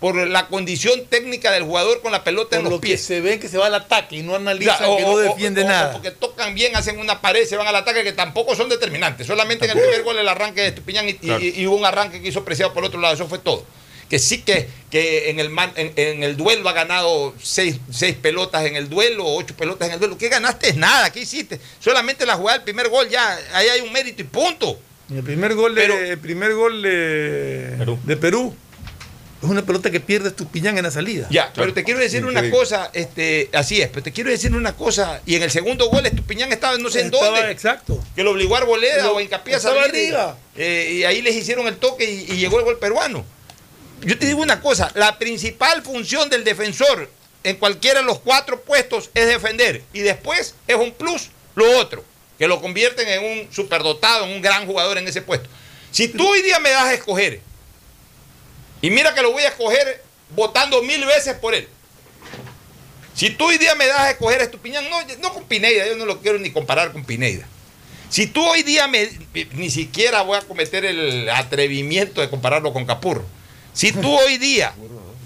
A: por la condición técnica del jugador con la pelota en los
B: lo que
A: pies.
B: se ve que se va al ataque y no analizan
A: Claro,
B: que no defiende
A: o- o
B: nada.
A: Porque tocan bien, hacen una pared, se van al ataque, que tampoco son determinantes. Solamente en el primer gol el arranque de Estupiñán y, y-
L: Claro.
A: y hubo un arranque que hizo preciado por el otro lado. Eso fue todo. Que sí que, que en, el man- en, en el duelo ha ganado seis, seis pelotas en el duelo, ocho pelotas en el duelo. ¿Qué ganaste? Es nada. ¿Qué hiciste? Solamente la jugada del primer gol, ya ahí hay un mérito y punto.
B: Y el primer gol de, el primer gol de Perú. de Perú es una pelota que pierde Estupiñán en la salida.
A: Ya, pero te quiero decir una cosa, este, así es, pero te quiero decir una cosa, y en el segundo gol Estupiñán estaba no sé en
B: Estaba
A: dónde,
B: exacto.
A: que lo obligó a Arboleda
B: Lo-
A: o Hincapié a
B: estaba
A: salir,
B: arriba.
A: eh, y ahí les hicieron el toque y, y llegó el gol peruano. Yo te digo una cosa, la principal función del defensor en cualquiera de los cuatro puestos es defender, y después es un plus lo otro, que lo convierten en un superdotado, en un gran jugador en ese puesto. Si tú hoy día me das a escoger, y mira que lo voy a escoger votando mil veces por él. Si tú hoy día me das a escoger a Estupiñán, no, con Pineida, yo no lo quiero ni comparar con Pineida. Si tú hoy día me, ni siquiera voy a cometer el atrevimiento de compararlo con Capurro. Si tú hoy día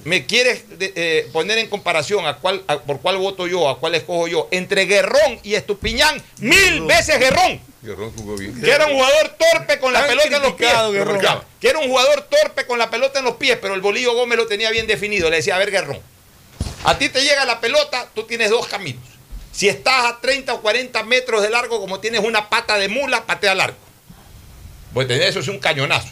A: me quieres eh, poner en comparación a cuál, a- por cuál voto yo, a cuál escojo yo, entre Guerrón y Estupiñán, mil veces Guerrón.
L: Guerrón jugó bien.
A: Que era un jugador torpe con la pelota en los pies.
B: Guerrón.
A: Que era un jugador torpe con la pelota en los pies, pero el Bolillo Gómez lo tenía bien definido. Le decía, a ver, Guerrón, a ti te llega la pelota, tú tienes dos caminos. Si estás a 30 o 40 metros de largo, como tienes una pata de mula, patea al arco. Pues eso es un cañonazo.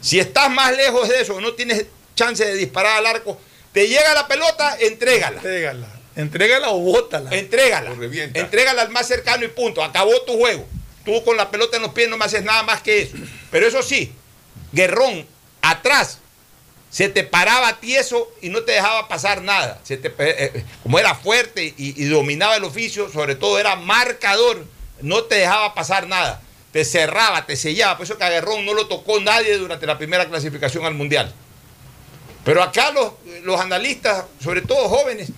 A: Si estás más lejos de eso, no tienes chance de disparar al arco, te llega la pelota, entrégala.
B: Entrégala. Entrégala o bótala.
A: Entrégala. Entrégala al más cercano y punto. Acabó tu juego. Tú con la pelota en los pies no me haces nada más que eso. Pero eso sí, Guerrón, atrás, se te paraba tieso y no te dejaba pasar nada. Se te- eh, eh, como era fuerte y, y dominaba el oficio, sobre todo era marcador, no te dejaba pasar nada. Te cerraba, te sellaba. Por eso que no lo tocó nadie durante la primera clasificación al Mundial. Pero acá los, los analistas, sobre todo jóvenes,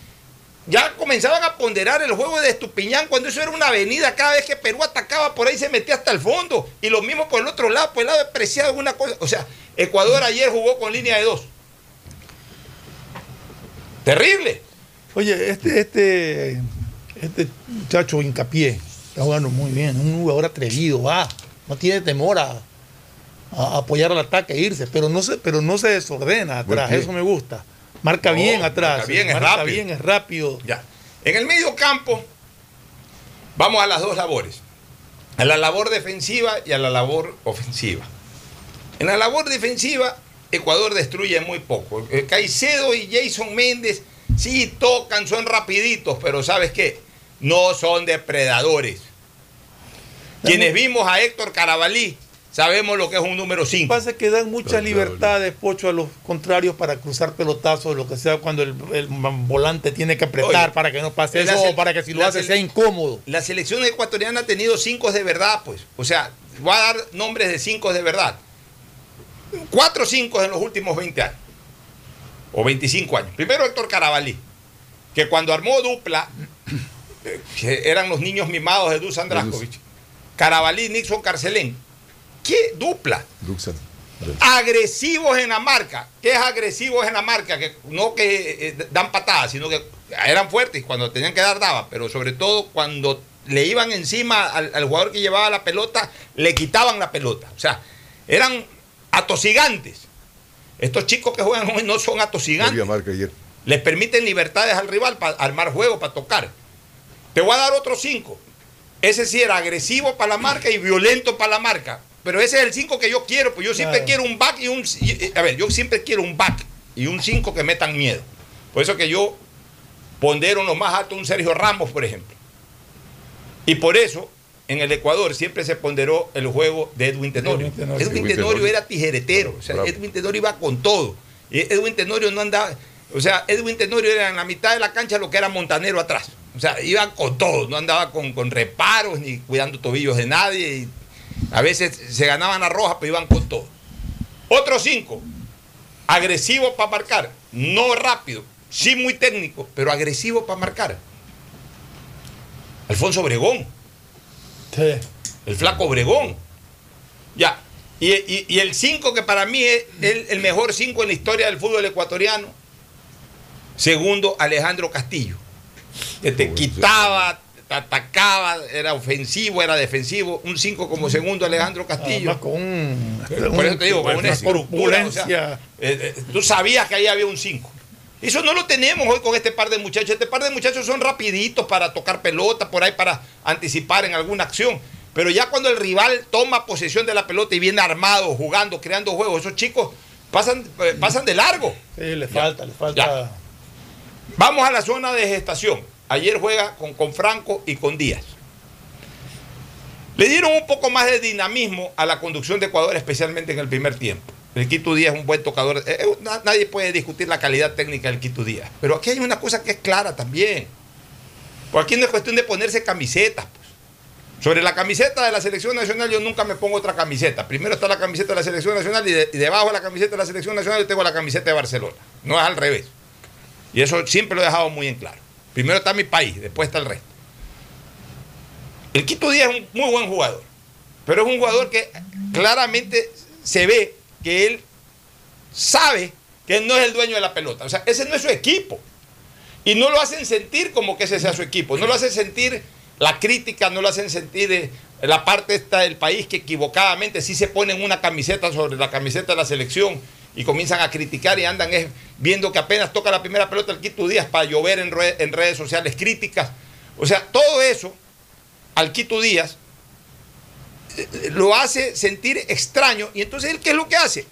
A: ya comenzaban a ponderar el juego de Estupiñán cuando eso era una avenida. Cada vez que Perú atacaba por ahí se metía hasta el fondo. Y lo mismo por el otro lado, por el lado de Preciado, alguna cosa. O sea, Ecuador ayer jugó con línea de dos. Terrible.
B: Oye, este, este, este muchacho hincapié está jugando muy bien, un jugador atrevido, va, no tiene temor a, a apoyar al ataque e irse, pero no se, pero no se desordena atrás, eso me gusta. Marca
A: No,
B: bien atrás,
A: marca bien, es
B: marca
A: rápido.
B: bien, es rápido.
A: Ya. En el medio campo, vamos a las dos labores. A la labor defensiva y a la labor ofensiva. En la labor defensiva, Ecuador destruye muy poco. Eh, Caicedo y Jason Méndez sí tocan, son rapiditos, pero ¿sabes qué? No son depredadores. Quienes vimos a Héctor Carabalí, sabemos lo que es un número 5.
B: pasa que dan muchas libertades, Pocho, a los contrarios para cruzar pelotazos, lo que sea, cuando el, el volante tiene que apretar
A: Oye,
B: para que no pase eso, o para que si lo hace
A: se-
B: sea incómodo.
A: La selección ecuatoriana ha tenido cinco de verdad, pues. O sea, voy a dar nombres de cinco de verdad. Cuatro cinco en los últimos 20 años. O 25 años. Primero Héctor Carabalí, que cuando armó dupla, que eran los niños mimados de Dusan Draskovic. Carabalí, Nixon, Carcelén. ¿Qué dupla?
L: Luxan.
A: agresivos en la marca. ¿Qué es agresivos en la marca? Que no que eh, dan patadas, sino que eran fuertes cuando tenían que dar daban, pero sobre todo cuando le iban encima al, al jugador que llevaba la pelota, le quitaban la pelota. O sea, eran atosigantes. Estos chicos que juegan hoy no son atosigantes. Les permiten libertades al rival para armar juego, para tocar. Te voy a dar otros cinco. Ese sí era agresivo para la marca y violento para la marca. Pero ese es el 5 que yo quiero, pues yo siempre
B: Claro.
A: quiero un back y un... y- A ver, yo siempre quiero un back y un 5 que metan miedo. Por eso que yo pondero en lo más alto un Sergio Ramos, por ejemplo. Y por eso, en el Ecuador siempre se ponderó el juego de Edwin Tenorio.
B: Edwin Tenorio.
A: Edwin
L: Edwin
A: Tenorio
L: Tenorio.
A: era tijeretero. O sea,
L: Bravo.
A: Edwin Tenorio iba con todo. Y Edwin Tenorio no andaba... O sea, Edwin Tenorio era en la mitad de la cancha lo que era Montanero atrás. O sea, iba con todo. No andaba con, con reparos ni cuidando tobillos de nadie. y a veces se ganaban a roja, pero iban con todo. Otros cinco. Agresivo para marcar. No rápido. Sí muy técnico, pero agresivo para marcar. Alfonso Obregón.
B: Sí.
A: El flaco Obregón. Ya. Y, y- y el 5 que para mí es el, el mejor 5 en la historia del fútbol ecuatoriano. Segundo, Alejandro Castillo. Que te quitaba, te atacaba, era ofensivo, era defensivo. Un 5 como segundo, Alejandro Castillo.
B: Además, con un,
A: Por eso te digo, con una estructura. o sea,
B: corpulencia.
A: eh, eh, tú sabías que ahí había un 5. Eso no lo tenemos hoy con este par de muchachos. Este par de muchachos son rapiditos para tocar pelota, por ahí para anticipar en alguna acción. Pero ya cuando el rival toma posesión de la pelota y viene armado, jugando, creando juegos, esos chicos pasan, eh, pasan de largo.
B: Sí, le falta, le falta.
A: Vamos a la zona de gestación. Ayer juega con, con Franco y con Díaz. Le dieron un poco más de dinamismo a la conducción de Ecuador, especialmente en el primer tiempo. El Quito Díaz es un buen tocador. Eh, eh, na- nadie puede discutir la calidad técnica del Quito Díaz. Pero aquí hay una cosa que es clara también. Por aquí no es cuestión de ponerse camisetas. pues. Sobre la camiseta de la selección nacional yo nunca me pongo otra camiseta. Primero está la camiseta de la selección nacional y, y debajo de la camiseta de la selección nacional yo tengo la camiseta de Barcelona. No es al revés. Y eso siempre lo he dejado muy en claro. Primero está mi país, después está el resto. El Quito Díaz es un muy buen jugador, pero es un jugador que claramente se ve que él sabe que él no es el dueño de la pelota. O sea, ese no es su equipo. Y no lo hacen sentir como que ese sea su equipo. No lo hacen sentir la crítica, no lo hacen sentir eh, la parte esta del país que equivocadamente sí se ponen una camiseta sobre la camiseta de la selección y comienzan a criticar y andan viendo que apenas toca la primera pelota el Quito Díaz para llover en, red- en redes sociales críticas. O sea, todo eso al Quito Díaz eh, lo hace sentir extraño y entonces él qué es lo que hace?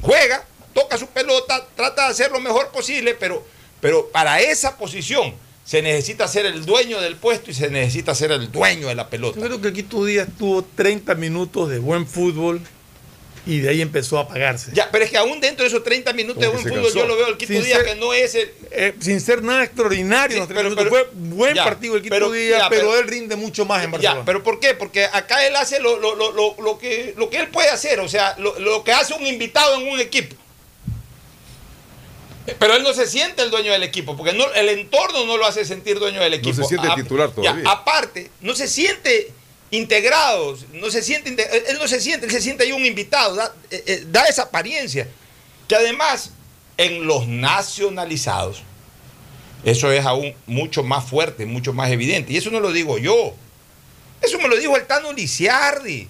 A: Juega, toca su pelota, trata de hacer lo mejor posible, pero, pero para esa posición se necesita ser el dueño del puesto y se necesita ser el dueño de la pelota.
B: Yo creo que Quito Díaz tuvo 30 minutos de buen fútbol y de ahí empezó a apagarse.
A: Ya, pero es que aún dentro de esos 30 minutos de buen fútbol yo lo veo el Quito
B: Sin
A: Díaz
B: ser-
A: que no es el...
B: Eh, sin ser nada extraordinario,
A: Sí,
B: en los 30
A: pero-
B: minutos.
A: pero-
B: fue buen
A: ya,
B: partido el Quito
A: pero-
B: Díaz,
A: ya,
B: pero,
A: pero-
B: él rinde mucho más en Barcelona.
A: Ya, pero ¿por qué? Porque acá él hace lo, lo- lo- lo- lo que, lo que él puede hacer, o sea, lo, lo que hace un invitado en un equipo. Pero él no se siente el dueño del equipo, porque no- el entorno no lo hace sentir dueño del equipo.
L: se siente
A: A-
L: titular
A: ya,
L: todavía.
A: aparte, no se siente integrado, no se siente, él no se siente, él se siente ahí un invitado, da, eh, eh, da esa apariencia. Que además, en los nacionalizados, eso es aún mucho más fuerte, mucho más evidente. Y eso no lo digo yo. Eso me lo dijo el Tano Lisiardi.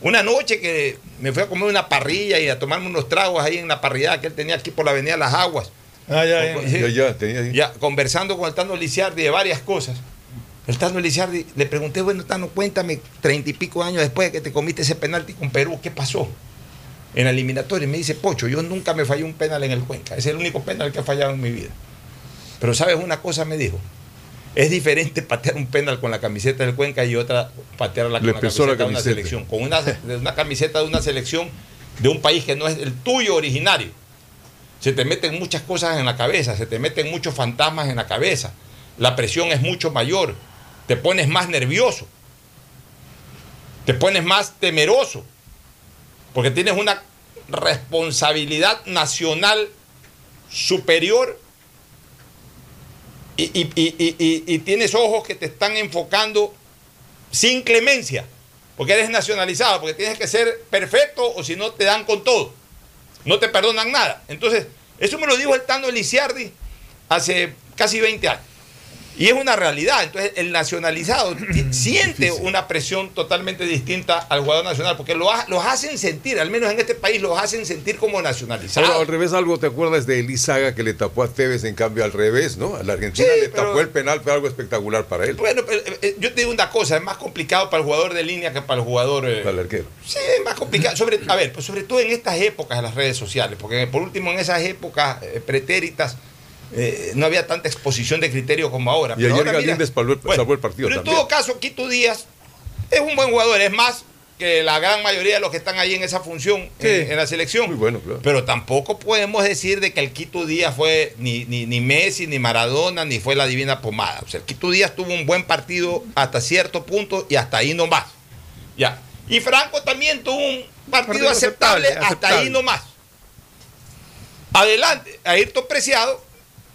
A: Una noche que me fui a comer una parrilla y a tomarme unos tragos ahí en la parrilla que él tenía aquí por la Avenida Las Aguas.
B: Ah, ya, ya.
L: Ya,
A: conversando con el Tano Lisiardi de varias cosas. El Tano Lisiardi, le pregunté, bueno, Tano, cuéntame, treinta y pico años después de que te comiste ese penalti con Perú, ¿qué pasó? En la eliminatoria. Y me dice, Pocho, yo nunca me fallé un penal en el Cuenca. Es el único penal que he fallado en mi vida. Pero ¿sabes una cosa? Me dijo. Es diferente patear un penal con la camiseta del Cuenca y otra patearla con
L: Le
A: la camiseta,
L: la
A: de una
L: camiseta.
A: selección. Con una, de una camiseta de una selección de un país que no es el tuyo originario. Se te meten muchas cosas en la cabeza, se te meten muchos fantasmas en la cabeza. La presión es mucho mayor. Te pones más nervioso. Te pones más temeroso. Porque tienes una responsabilidad nacional superior y, tienes ojos que te están enfocando sin clemencia, porque eres nacionalizado, porque tienes que ser perfecto o si no te dan con todo. No te perdonan nada. Entonces, eso me lo dijo el Tano Eliciardi hace casi 20 años. Y es una realidad. Entonces, el nacionalizado <clears throat> siente una presión totalmente distinta al jugador nacional, porque lo ha- los hacen sentir, al menos en este país, los hacen sentir como nacionalizados.
L: Ahora, al revés, algo te acuerdas de Elizaga que le tapó a Tevez, en cambio al revés, ¿no? A la Argentina
A: Sí,
L: le
A: pero-
L: tapó el penal, fue algo espectacular para él.
A: Bueno, pero, eh, eh, yo te digo una cosa, es más complicado para el jugador de línea que para el jugador... eh,
L: Para el arquero.
A: Sí, es más complicado. Sobre, a ver, pues sobre todo en estas épocas de las redes sociales, porque por último en esas épocas eh, pretéritas eh, no había tanta exposición de criterio como ahora.
L: Y
A: Pero
L: ayer
A: ahora, mira,
L: salvó el,
A: bueno,
L: salvó el partido
A: pero en todo caso, Quito Díaz es un buen jugador, es más que la gran mayoría de los que están ahí en esa función en, en la selección.
L: Muy bueno, claro.
A: Pero tampoco podemos decir de que el Quito Díaz fue ni, ni, ni Messi, ni Maradona, ni fue la divina pomada. O sea, el Quito Díaz tuvo un buen partido hasta cierto punto y hasta ahí nomás. Ya. Y Franco también tuvo un partido,
B: Partido
A: aceptable,
B: aceptable,
A: hasta ahí
B: aceptable.
A: nomás. Adelante, Ayrton Preciado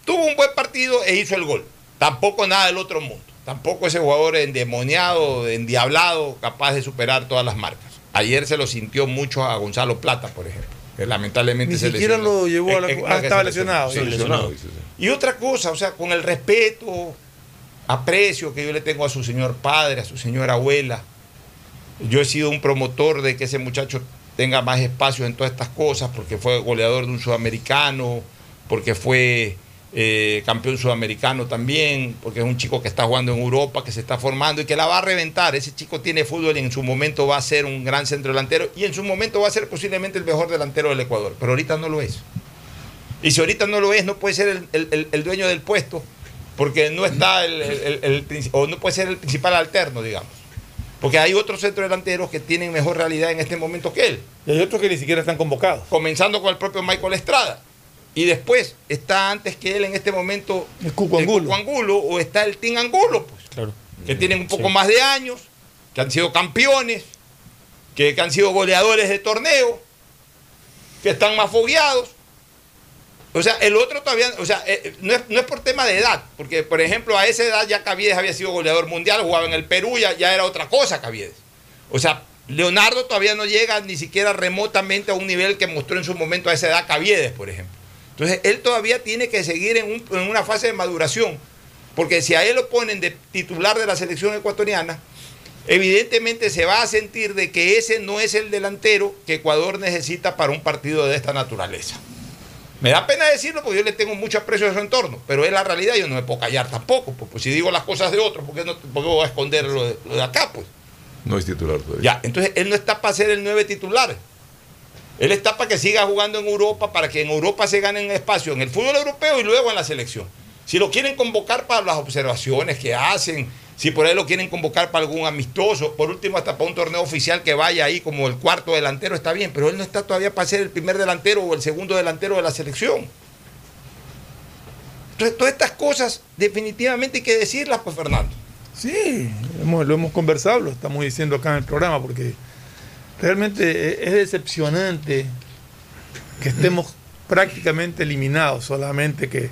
A: tuvo un buen partido e hizo el gol. Tampoco nada del otro mundo. Tampoco ese jugador endemoniado, endiablado, capaz de superar todas las marcas. Ayer se lo sintió mucho a Gonzalo Plata, por ejemplo, que lamentablemente
B: Ni
A: se
B: siquiera
A: lesionó.
B: lo llevó a la. Ah, estaba lesionado.
A: Sí,
B: sí,
A: lesionado.
B: lesionado.
A: Y otra cosa, o sea, con el respeto, aprecio que yo le tengo a su señor padre, a su señora abuela, yo he sido un promotor de que ese muchacho tenga más espacio en todas estas cosas, porque fue goleador de un sudamericano, porque fue eh, campeón sudamericano también, porque es un chico que está jugando en Europa, que se está formando y que la va a reventar. Ese chico tiene fútbol y en su momento va a ser un gran centro delantero y en su momento va a ser posiblemente el mejor delantero del Ecuador, pero ahorita no lo es. Y si ahorita no lo es, no puede ser el, el- el- el dueño del puesto, porque no está el, o no puede ser el principal alterno, digamos. Porque hay otros centrodelanteros que tienen mejor realidad en este momento que él.
B: Y hay otros que ni siquiera están convocados.
A: Comenzando con el propio Michael Estrada. Y después está antes que él en este momento
B: El Cuco Angulo.
A: Angulo, o está el Team Angulo, pues,
K: Claro.
A: que tienen un poco
K: Sí.
A: más de años, que han sido campeones, que, que han sido goleadores de torneo, que están más fogueados. O sea, el otro todavía, o sea, eh, no, es, no es por tema de edad, porque por ejemplo a esa edad ya Caviedes había sido goleador mundial, jugaba en el Perú, ya, ya era otra cosa Caviedes. O sea, Leonardo todavía no llega ni siquiera remotamente a un nivel que mostró en su momento a esa edad Caviedes, por ejemplo. Entonces, él todavía tiene que seguir en, un- en una fase de maduración, porque si a él lo ponen de titular de la selección ecuatoriana, evidentemente se va a sentir de que ese no es el delantero que Ecuador necesita para un partido de esta naturaleza. Me da pena decirlo porque yo le tengo mucho aprecio a su entorno, pero es la realidad, yo no me puedo callar tampoco, pues, pues si digo las cosas de otros, ¿por qué, no, por qué voy a esconder lo de, lo de acá? Pues?
L: No es titular todavía.
A: Ya, entonces él no está para ser el nueve titular. Él está para que siga jugando en Europa, para que en Europa se gane un espacio en el fútbol europeo y luego en la selección. Si lo quieren convocar para las observaciones que hacen, si por ahí lo quieren convocar para algún amistoso, por último hasta para un torneo oficial que vaya ahí como el cuarto delantero, está bien, pero él no está todavía para ser el primer delantero o el segundo delantero de la selección. Entonces, todas estas cosas definitivamente hay que decirlas, pues Fernando.
B: Sí, lo hemos conversado, lo estamos diciendo acá en el programa, porque realmente e- es decepcionante que estemos prácticamente eliminados, solamente que,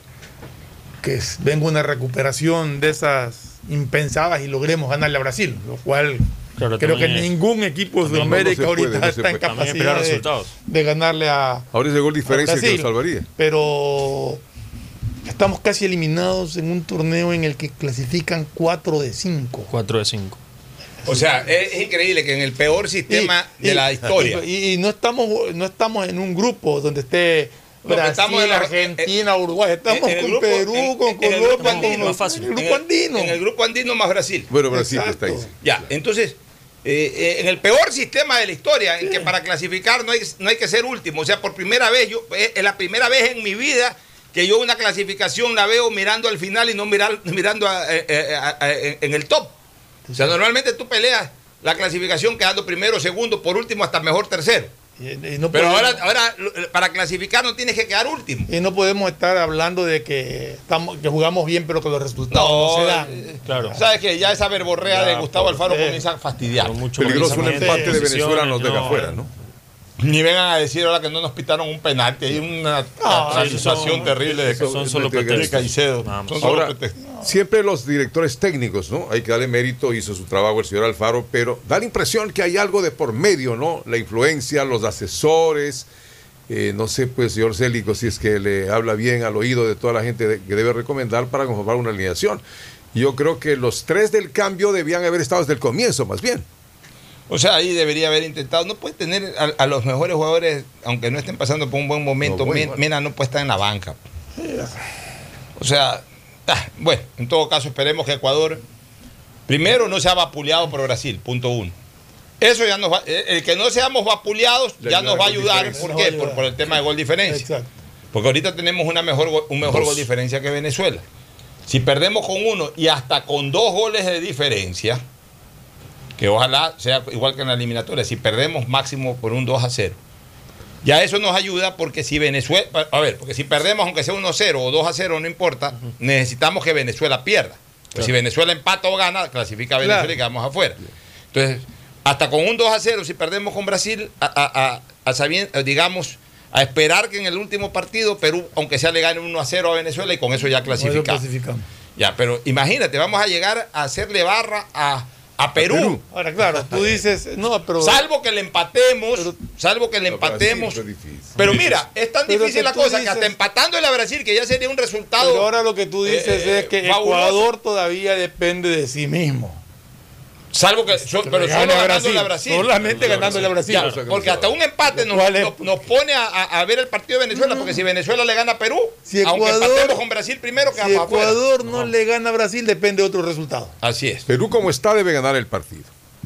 B: venga una recuperación de esas impensadas y logremos ganarle a Brasil, lo cual
K: Claro,
B: creo que
K: es-
B: ningún equipo de
L: no puede,
B: ahorita
L: no
B: está en capacidad de,
K: resultados.
B: de ganarle a,
L: Ahora ese gol diferencia que lo salvaría.
B: Pero estamos casi eliminados en un torneo en el que clasifican 4 de 5.
K: 4 de 5.
A: O sea, es, increíble que en el peor sistema de la historia.
B: Y, y no estamos no estamos en un grupo donde esté Brasil,
A: estamos en la-
B: Argentina, Uruguay. Estamos
A: en el
B: con
A: grupo-
B: Perú,
A: en-
B: con
A: en el
B: Colombia,
A: grupo
B: con
A: andino,
B: los-
A: fácil.
B: en el
A: En
B: grupo andino.
A: En el grupo andino más Brasil.
L: Bueno, Brasil
B: Exacto.
L: está ahí. sí.
A: Ya, entonces, eh, eh, en el peor sistema de la historia, en que para clasificar no hay, no hay que ser último. O sea, por primera vez, yo eh, es la primera vez en mi vida que yo una clasificación la veo mirando al final y no mirar, mirando a- a- a- en en el top. O sea, normalmente tú peleas la clasificación quedando primero, segundo, por último, hasta mejor tercero.
B: Y- y no
A: Pero
B: podemos-
A: ahora, ahora lo- para clasificar no tienes que quedar último.
B: y no podemos estar hablando de que estamos que jugamos bien, pero que los resultados no, se dan.
A: eh,
K: Claro.
A: Sabes que ya esa verborrea
K: Ya,
A: de Gustavo Alfaro
B: eh,
A: comienza a fastidiar.
K: Mucho
L: Peligroso un empate de Venezuela nos deja afuera, ¿no?
A: Ni vengan a decir ahora que no nos pitaron un penalti. Hay una
B: No,
K: sí,
A: situación
K: son-
A: terrible de
K: son solo
A: de. Caicedo. Son solo
L: Ahora,
A: pretextos.
L: siempre los directores técnicos, ¿no? Hay que darle mérito, hizo su trabajo el señor Alfaro, pero da la impresión que hay algo de por medio, ¿no? La influencia, los asesores, eh, no sé, pues, señor Célico, si es que le habla bien al oído de toda la gente de- que debe recomendar para conformar una alineación. Yo creo que los tres del cambio debían haber estado desde el comienzo, más bien.
A: O sea, ahí debería haber intentado. No puede tener a, a los mejores jugadores, aunque no estén pasando por un buen momento.
L: No, bueno.
A: Mena no puede estar en la banca. O sea, ah, bueno, en todo caso, esperemos que Ecuador, primero, no sea vapuleado por Brasil, punto uno. Eso ya nos va, eh, el que no seamos vapuleados
L: Le
A: ya nos va a ayudar. ¿Por qué? Por, el tema de gol diferencia.
B: Exacto.
A: Porque ahorita tenemos una mejor, un mejor
L: Dos.
A: gol diferencia que Venezuela. Si perdemos con uno y hasta con dos goles de diferencia, que ojalá sea igual que en la eliminatoria, si perdemos máximo por un 2 a 0. Ya eso nos ayuda porque si Venezuela, a ver, porque si perdemos aunque sea 1 a 0 o 2 a 0, no importa, necesitamos que Venezuela pierda. Pues si Venezuela empata o gana, clasifica a Venezuela
B: Claro.
A: y quedamos afuera. Entonces, hasta con un 2 a 0, si perdemos con Brasil, a, a- a- digamos, a esperar que en el último partido Perú, aunque sea le gane 1 a 0 a Venezuela y con eso ya
B: eso
A: clasificamos.
B: clasificamos.
A: Ya, pero imagínate, vamos a llegar a hacerle barra a, a Perú.
L: Perú.
B: Ahora, claro, tú <laughs> dices, no, pero.
A: Salvo que le empatemos,
B: Pero-
A: salvo que le
L: pero
A: empatemos. Pero mira, es tan
B: Pero
A: difícil la cosa que hasta empatando a Brasil, que ya sería un resultado.
B: Pero ahora lo que tú dices
A: eh,
B: es que
A: fabuloso.
B: Ecuador todavía depende de sí mismo.
M: Salvo que, so- pero solo
B: a
M: ganándole
B: Brasil.
M: a Brasil.
B: Solamente ganándole a Brasil.
M: Ya,
B: O sea que
M: porque hasta un empate nos, pone a, ver el partido de Venezuela, porque si Venezuela le gana a Perú,
B: Si
M: aunque
B: Ecuador-
M: empatemos con Brasil primero,
B: Si. Ecuador no le gana a Brasil, depende de otro resultado.
M: Así es.
L: Perú como está debe ganar el partido.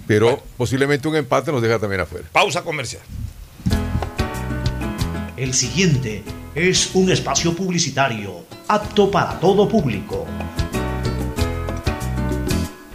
L: Pero posiblemente un empate nos deja también afuera.
M: Pausa comercial.
C: El siguiente es un espacio publicitario apto para todo público.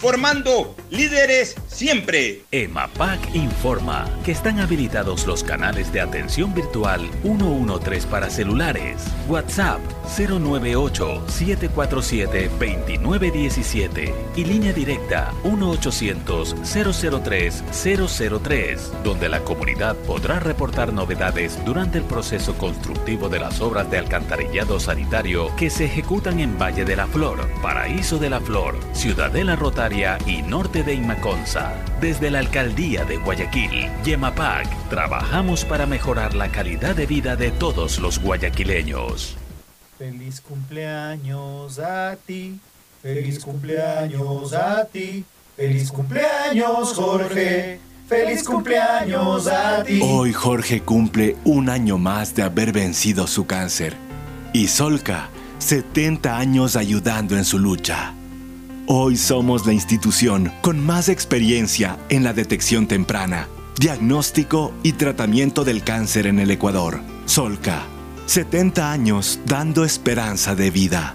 N: formando líderes siempre.
E: EMAPAC informa que están habilitados los canales de atención virtual 113 para celulares, WhatsApp 098-747-2917 y línea directa 1-800-003-003, donde la comunidad podrá reportar novedades durante el proceso constructivo de las obras de alcantarillado sanitario que se ejecutan en Valle de la Flor, Paraíso de la Flor, Ciudadela Rotaria y Norte de Inmaconza. Desde la Alcaldía de Guayaquil, Yemapac, trabajamos para mejorar la calidad de vida de todos los guayaquileños.
F: Feliz cumpleaños a ti, feliz cumpleaños a ti, feliz cumpleaños Jorge, feliz cumpleaños a ti.
G: Hoy Jorge cumple un año más de haber vencido su cáncer. Y Solca, 70 años ayudando en su lucha. Hoy somos la institución con más experiencia en la detección temprana, diagnóstico y tratamiento del cáncer en el Ecuador. Solca, 70 años dando esperanza de vida.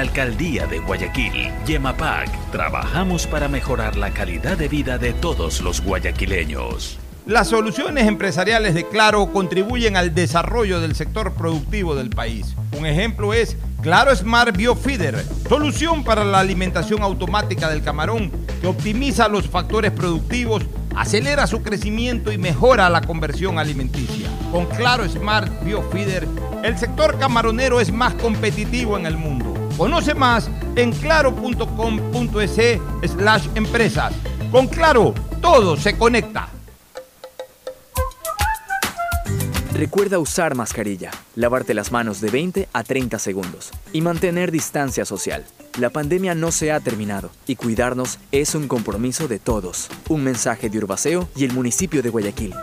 E: Alcaldía de Guayaquil, Yemapac, trabajamos para mejorar la calidad de vida de todos los guayaquileños.
A: Las soluciones empresariales de Claro contribuyen al desarrollo del sector productivo del país. Un ejemplo es Claro Smart Biofeeder, solución para la alimentación automática del camarón que optimiza los factores productivos, acelera su crecimiento y mejora la conversión alimenticia. Con Claro Smart Biofeeder, el sector camaronero es más competitivo en el mundo. Conoce más en claro.com.es slash empresas. Con Claro, todo se conecta.
H: Recuerda usar mascarilla, lavarte las manos de 20 a 30 segundos y mantener distancia social. La pandemia no se ha terminado y cuidarnos es un compromiso de todos. Un mensaje de Urbaceo y el municipio de Guayaquil.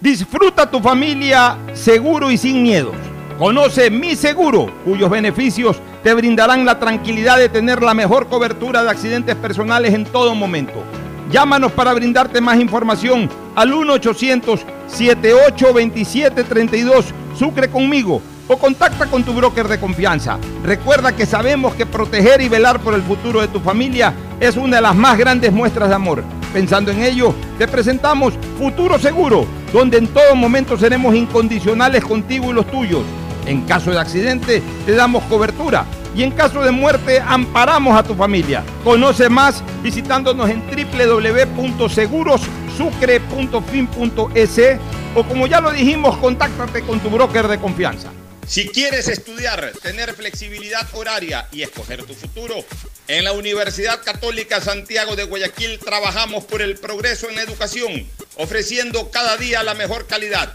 A: Disfruta tu familia seguro y sin miedos. Conoce Mi Seguro, cuyos beneficios te brindarán la tranquilidad de tener la mejor cobertura de accidentes personales en todo momento. Llámanos para brindarte más información al 1-800-7827-32 Sucre conmigo o contacta con tu broker de confianza. Recuerda que sabemos que proteger y velar por el futuro de tu familia es una de las más grandes muestras de amor. Pensando en ello, te presentamos Futuro Seguro, donde en todo momento seremos incondicionales contigo y los tuyos. En caso de accidente, te damos cobertura y en caso de muerte, amparamos a tu familia. Conoce más visitándonos en www.segurosucre.fin.es o como ya lo dijimos, contáctate con tu broker de confianza.
N: Si quieres estudiar, tener flexibilidad horaria y escoger tu futuro, en la Universidad Católica Santiago de Guayaquil trabajamos por el progreso en la educación, ofreciendo cada día la mejor calidad.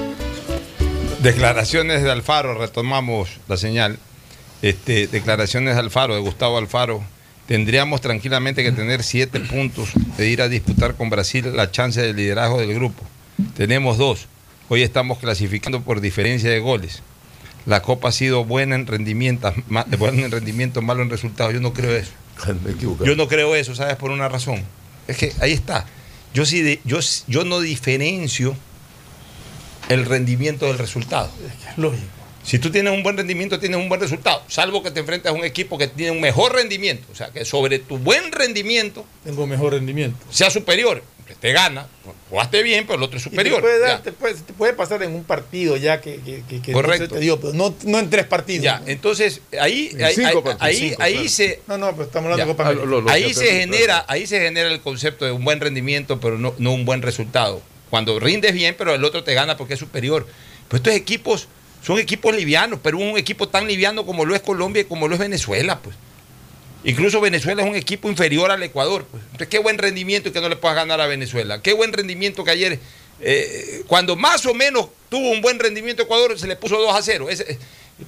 A: Declaraciones de Alfaro, retomamos la señal. Este, declaraciones de Alfaro, de Gustavo Alfaro. Tendríamos tranquilamente que tener siete puntos de ir a disputar con Brasil la chance de liderazgo del grupo. Tenemos dos. Hoy estamos clasificando por diferencia de goles. La Copa ha sido buena en rendimiento, buena en rendimiento, malo en resultados. Yo no creo eso. Yo no creo eso, ¿sabes? Por una razón. Es que ahí está. Yo sí, yo, yo no diferencio el rendimiento del resultado.
B: Lógico.
A: Si tú tienes un buen rendimiento, tienes un buen resultado. Salvo que te enfrentes a un equipo que tiene un mejor rendimiento. O sea, que sobre tu buen rendimiento
B: Tengo mejor rendimiento.
A: sea superior. Que te gana. Jugaste bien, pero el otro es
B: Y te
A: superior.
B: puede,
A: Ya.
B: dar- te puede, te puede pasar en un partido ya que, que, que- que
A: Correcto.
B: no se te dio, pero no, no en tres partidos.
A: Ya, entonces ahí,
B: En
A: ahí,
B: cinco
A: ahí-
B: partidos,
A: ahí-
B: cinco,
A: ahí
B: claro.
A: se.
B: No, no, pero estamos hablando
A: Ya.
B: de Copa América.
A: ahí se genera, ahí se genera el concepto de un buen rendimiento, pero no, no un buen resultado. Cuando rindes bien, pero el otro te gana porque es superior. Pero estos equipos son equipos livianos, pero un equipo tan liviano como lo es Colombia y como lo es Venezuela, pues. Incluso Venezuela es un equipo inferior al Ecuador. Pues. Entonces, qué buen rendimiento que no le puedas ganar a Venezuela. Qué buen rendimiento que ayer, eh, cuando más o menos tuvo un buen rendimiento Ecuador, se le puso 2 a 0. Ese- eh,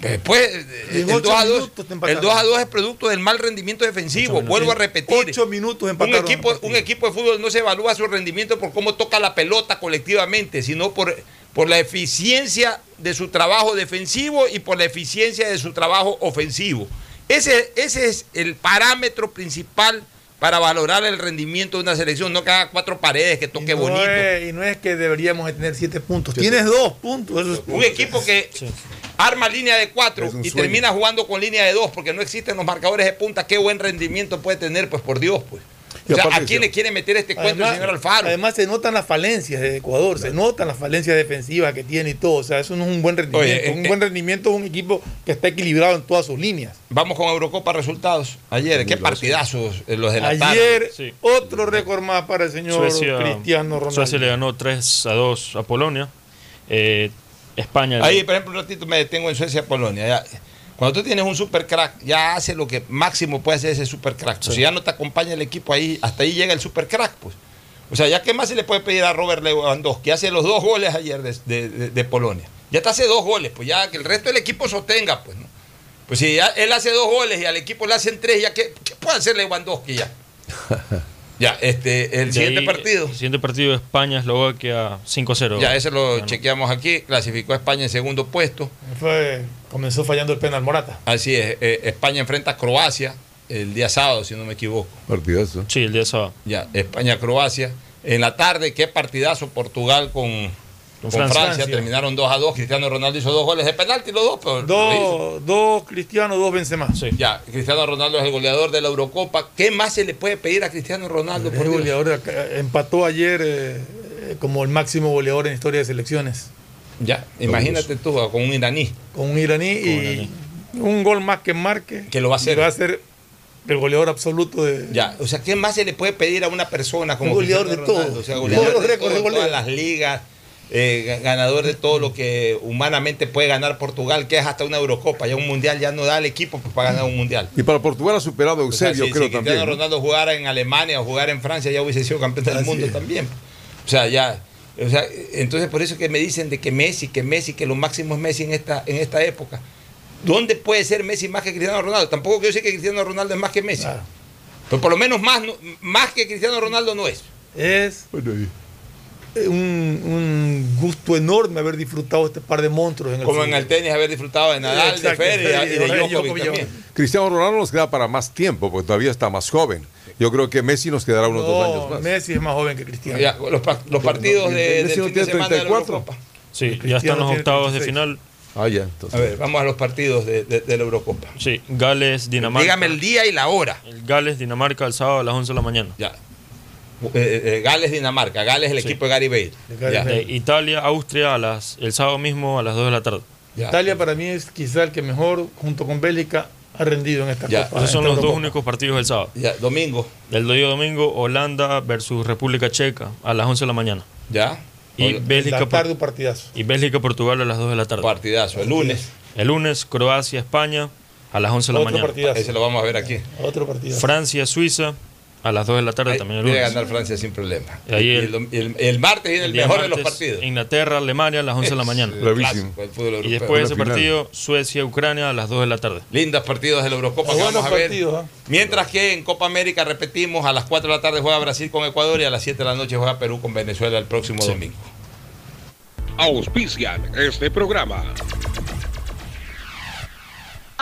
A: Después, eh,
B: en
A: el
B: ocho
A: 2 a 2,
B: minutos te empataron.
A: el 2 a 2 es producto del mal rendimiento defensivo. Vuelvo a repetir.
B: Ocho minutos
A: un equipo, un equipo de fútbol no se evalúa su rendimiento por cómo toca la pelota colectivamente, sino por, por la eficiencia de su trabajo defensivo y por la eficiencia de su trabajo ofensivo. Ese, ese es el parámetro principal para valorar el rendimiento de una selección, no que haga cuatro paredes, que toque
B: no
A: bonito.
B: es- y no es que deberíamos de tener siete puntos. Tienes dos puntos. Eso es
A: Un equipo que arma línea de cuatro y
B: sueño.
A: termina jugando con línea de dos porque no existen los marcadores de punta, qué buen rendimiento puede tener, pues por Dios, pues. O sea, ¿a quién le quiere meter este cuento el señor Alfaro?
B: Además, se notan las falencias de Ecuador, se notan las falencias defensivas que tiene y todo. O sea, eso no es un buen rendimiento.
A: Oye,
B: un
A: eh,
B: buen rendimiento es un equipo que está equilibrado en todas sus líneas.
A: Vamos con Eurocopa resultados. Ayer, qué partidazos eh, los de la tarde.
B: Ayer, otro récord más para el señor
K: Suecia,
B: Cristiano Ronaldo.
K: Suecia le ganó 3 a 2 a Polonia. Eh, España.
A: Ahí, por ejemplo, un ratito me detengo en Suecia-Polonia. Ya, Cuando tú tienes un super crack, ya hace lo que máximo puede hacer ese super crack. Pues, Si ya no te acompaña el equipo ahí, hasta ahí llega el super crack, pues. O sea, ya qué más se le puede pedir a Robert Lewandowski, hace los dos goles ayer de, de- de- de Polonia. Ya te hace dos goles, pues ya que el resto del equipo sostenga, pues, ¿no? Pues si ya él hace dos goles y al equipo le hacen tres, ya qué, qué puede hacer Lewandowski ya. <laughs> ya, este, el
K: De
A: siguiente
K: ahí,
A: partido.
K: El siguiente partido España-Eslovaquia 5-0.
A: Ya ese lo chequeamos aquí, clasificó a España en segundo puesto.
B: Fue, comenzó fallando el penal Morata.
A: Así es, eh, España enfrenta a Croacia el día sábado, si no me equivoco.
L: Partidazo.
K: Sí, el día sábado.
A: Ya, España-Croacia. En la tarde, qué partidazo Portugal con, con Francia.
B: Francia.
A: Terminaron 2 a 2. Cristiano Ronaldo hizo dos goles de penalti, los dos. Pero.
B: Dos, dos cristianos, dos Benzema.
A: Ya, Cristiano Ronaldo es el goleador de la Eurocopa. ¿Qué más se le puede pedir a Cristiano Ronaldo?
B: El
A: por
B: goleador empató ayer eh, eh, como el máximo goleador en historia de selecciones.
A: Ya, imagínate tú con un iraní.
B: Con un iraní y un gol más que marque.
A: Que lo va a hacer.
B: Va a ser el goleador absoluto de.
A: Ya, o sea, ¿qué más se le puede pedir a una persona como
B: Un goleador
A: Cristiano
B: de todo.
A: O sea,
B: Todos
A: goleador
B: los
A: de todo,
B: de
A: todas las ligas, eh, ganador de todo lo que humanamente puede ganar Portugal, que es hasta una Eurocopa. Ya un mundial ya no da al equipo para ganar un mundial.
L: Y para Portugal ha superado a
A: O sea,
L: Eusebio,
A: si,
L: creo
A: si
L: también.
A: Cristiano
L: ¿no?
A: Ronaldo jugara en Alemania o jugara en Francia, ya hubiese sido campeón del
L: Así
A: mundo
L: es.
A: también. O sea, ya. O sea, entonces por eso que me dicen de que Messi, que Messi, que lo máximo es Messi en esta, en esta época. ¿Dónde puede ser Messi más que Cristiano Ronaldo? Tampoco quiero decir que Cristiano Ronaldo es más que Messi.
O: Pero por lo menos más, más que Cristiano Ronaldo no es.
B: Es eh, un, un gusto enorme haber disfrutado este par de monstruos en el
O: Como en el tenis, haber disfrutado de Nadal, de Federer y de
B: Federer,
O: Djokovic también.
L: Cristiano Ronaldo nos queda para más tiempo, porque todavía está más joven. Yo creo que Messi nos quedará unos dos años
B: No,
L: más.
B: Messi es más joven que Cristiano.
O: Ya, los, pa- los partidos
L: no,
O: de,
L: Messi
O: del
L: no
O: fin de
L: tiene
O: semana de la
L: 34.
O: Eurocopa.
K: Sí, ya están los octavos de
B: 36.
K: final.
L: Ah, ya. Entonces.
O: A ver, vamos a los partidos de, de- de la Eurocopa.
K: Sí, Gales, Dinamarca.
O: Dígame el día y la hora.
K: El Gales, Dinamarca, el sábado a las 11 de la mañana.
O: Ya. Eh, eh, Gales, Dinamarca. Gales, el
K: Sí.
O: equipo de Gary Bale.
B: Gary
O: Ya.
B: Bale.
K: De Italia, Austria, a las, el sábado mismo a las 2 de la tarde.
O: Ya.
B: Italia para mí es quizá el que mejor, junto con Bélgica, ha rendido en esta
O: Ya,
B: Copa.
K: Esos son los dos únicos partidos del sábado.
O: Ya, domingo.
K: El día domingo, Holanda versus República Checa a las 11 de la mañana.
O: Ya.
K: Y Bélgica,
B: La
K: Por-
B: tarde un partidazo.
K: y Bélgica, Portugal a las 2 de la tarde.
O: Partidazo. El lunes.
K: El lunes, Croacia, España a las 11 de la
B: Otro
K: mañana.
B: partidazo.
O: Ese lo vamos a ver aquí.
B: Otro partidazo.
K: Francia, Suiza a las 2 de la tarde
O: Ahí
K: también el lunes.
O: ganar Francia sin problema.
K: Y ahí
O: Y
K: el-
O: el, martes viene el, mejor de los partidos.
K: Inglaterra, Alemania a las 11 de la mañana. Y después de ese partido, Suecia, Ucrania a las 2 de la tarde.
O: Lindas partidos de la Eurocopa que
B: Buenos
O: vamos a ver.
B: partidos, ¿ah?
O: Mientras que en Copa América repetimos, a las 4 de la tarde juega Brasil con Ecuador y a las 7 de la noche juega Perú con Venezuela el próximo domingo.
I: Auspician este programa.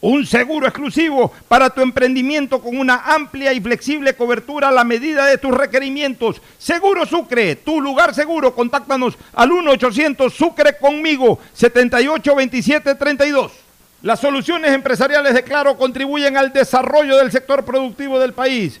A: un seguro exclusivo para tu emprendimiento con una amplia y flexible cobertura a la medida de tus requerimientos. Seguro Sucre, tu lugar seguro. Contáctanos al 1-800 Sucre conmigo, 782732. Las soluciones empresariales de Claro contribuyen al desarrollo del sector productivo del país.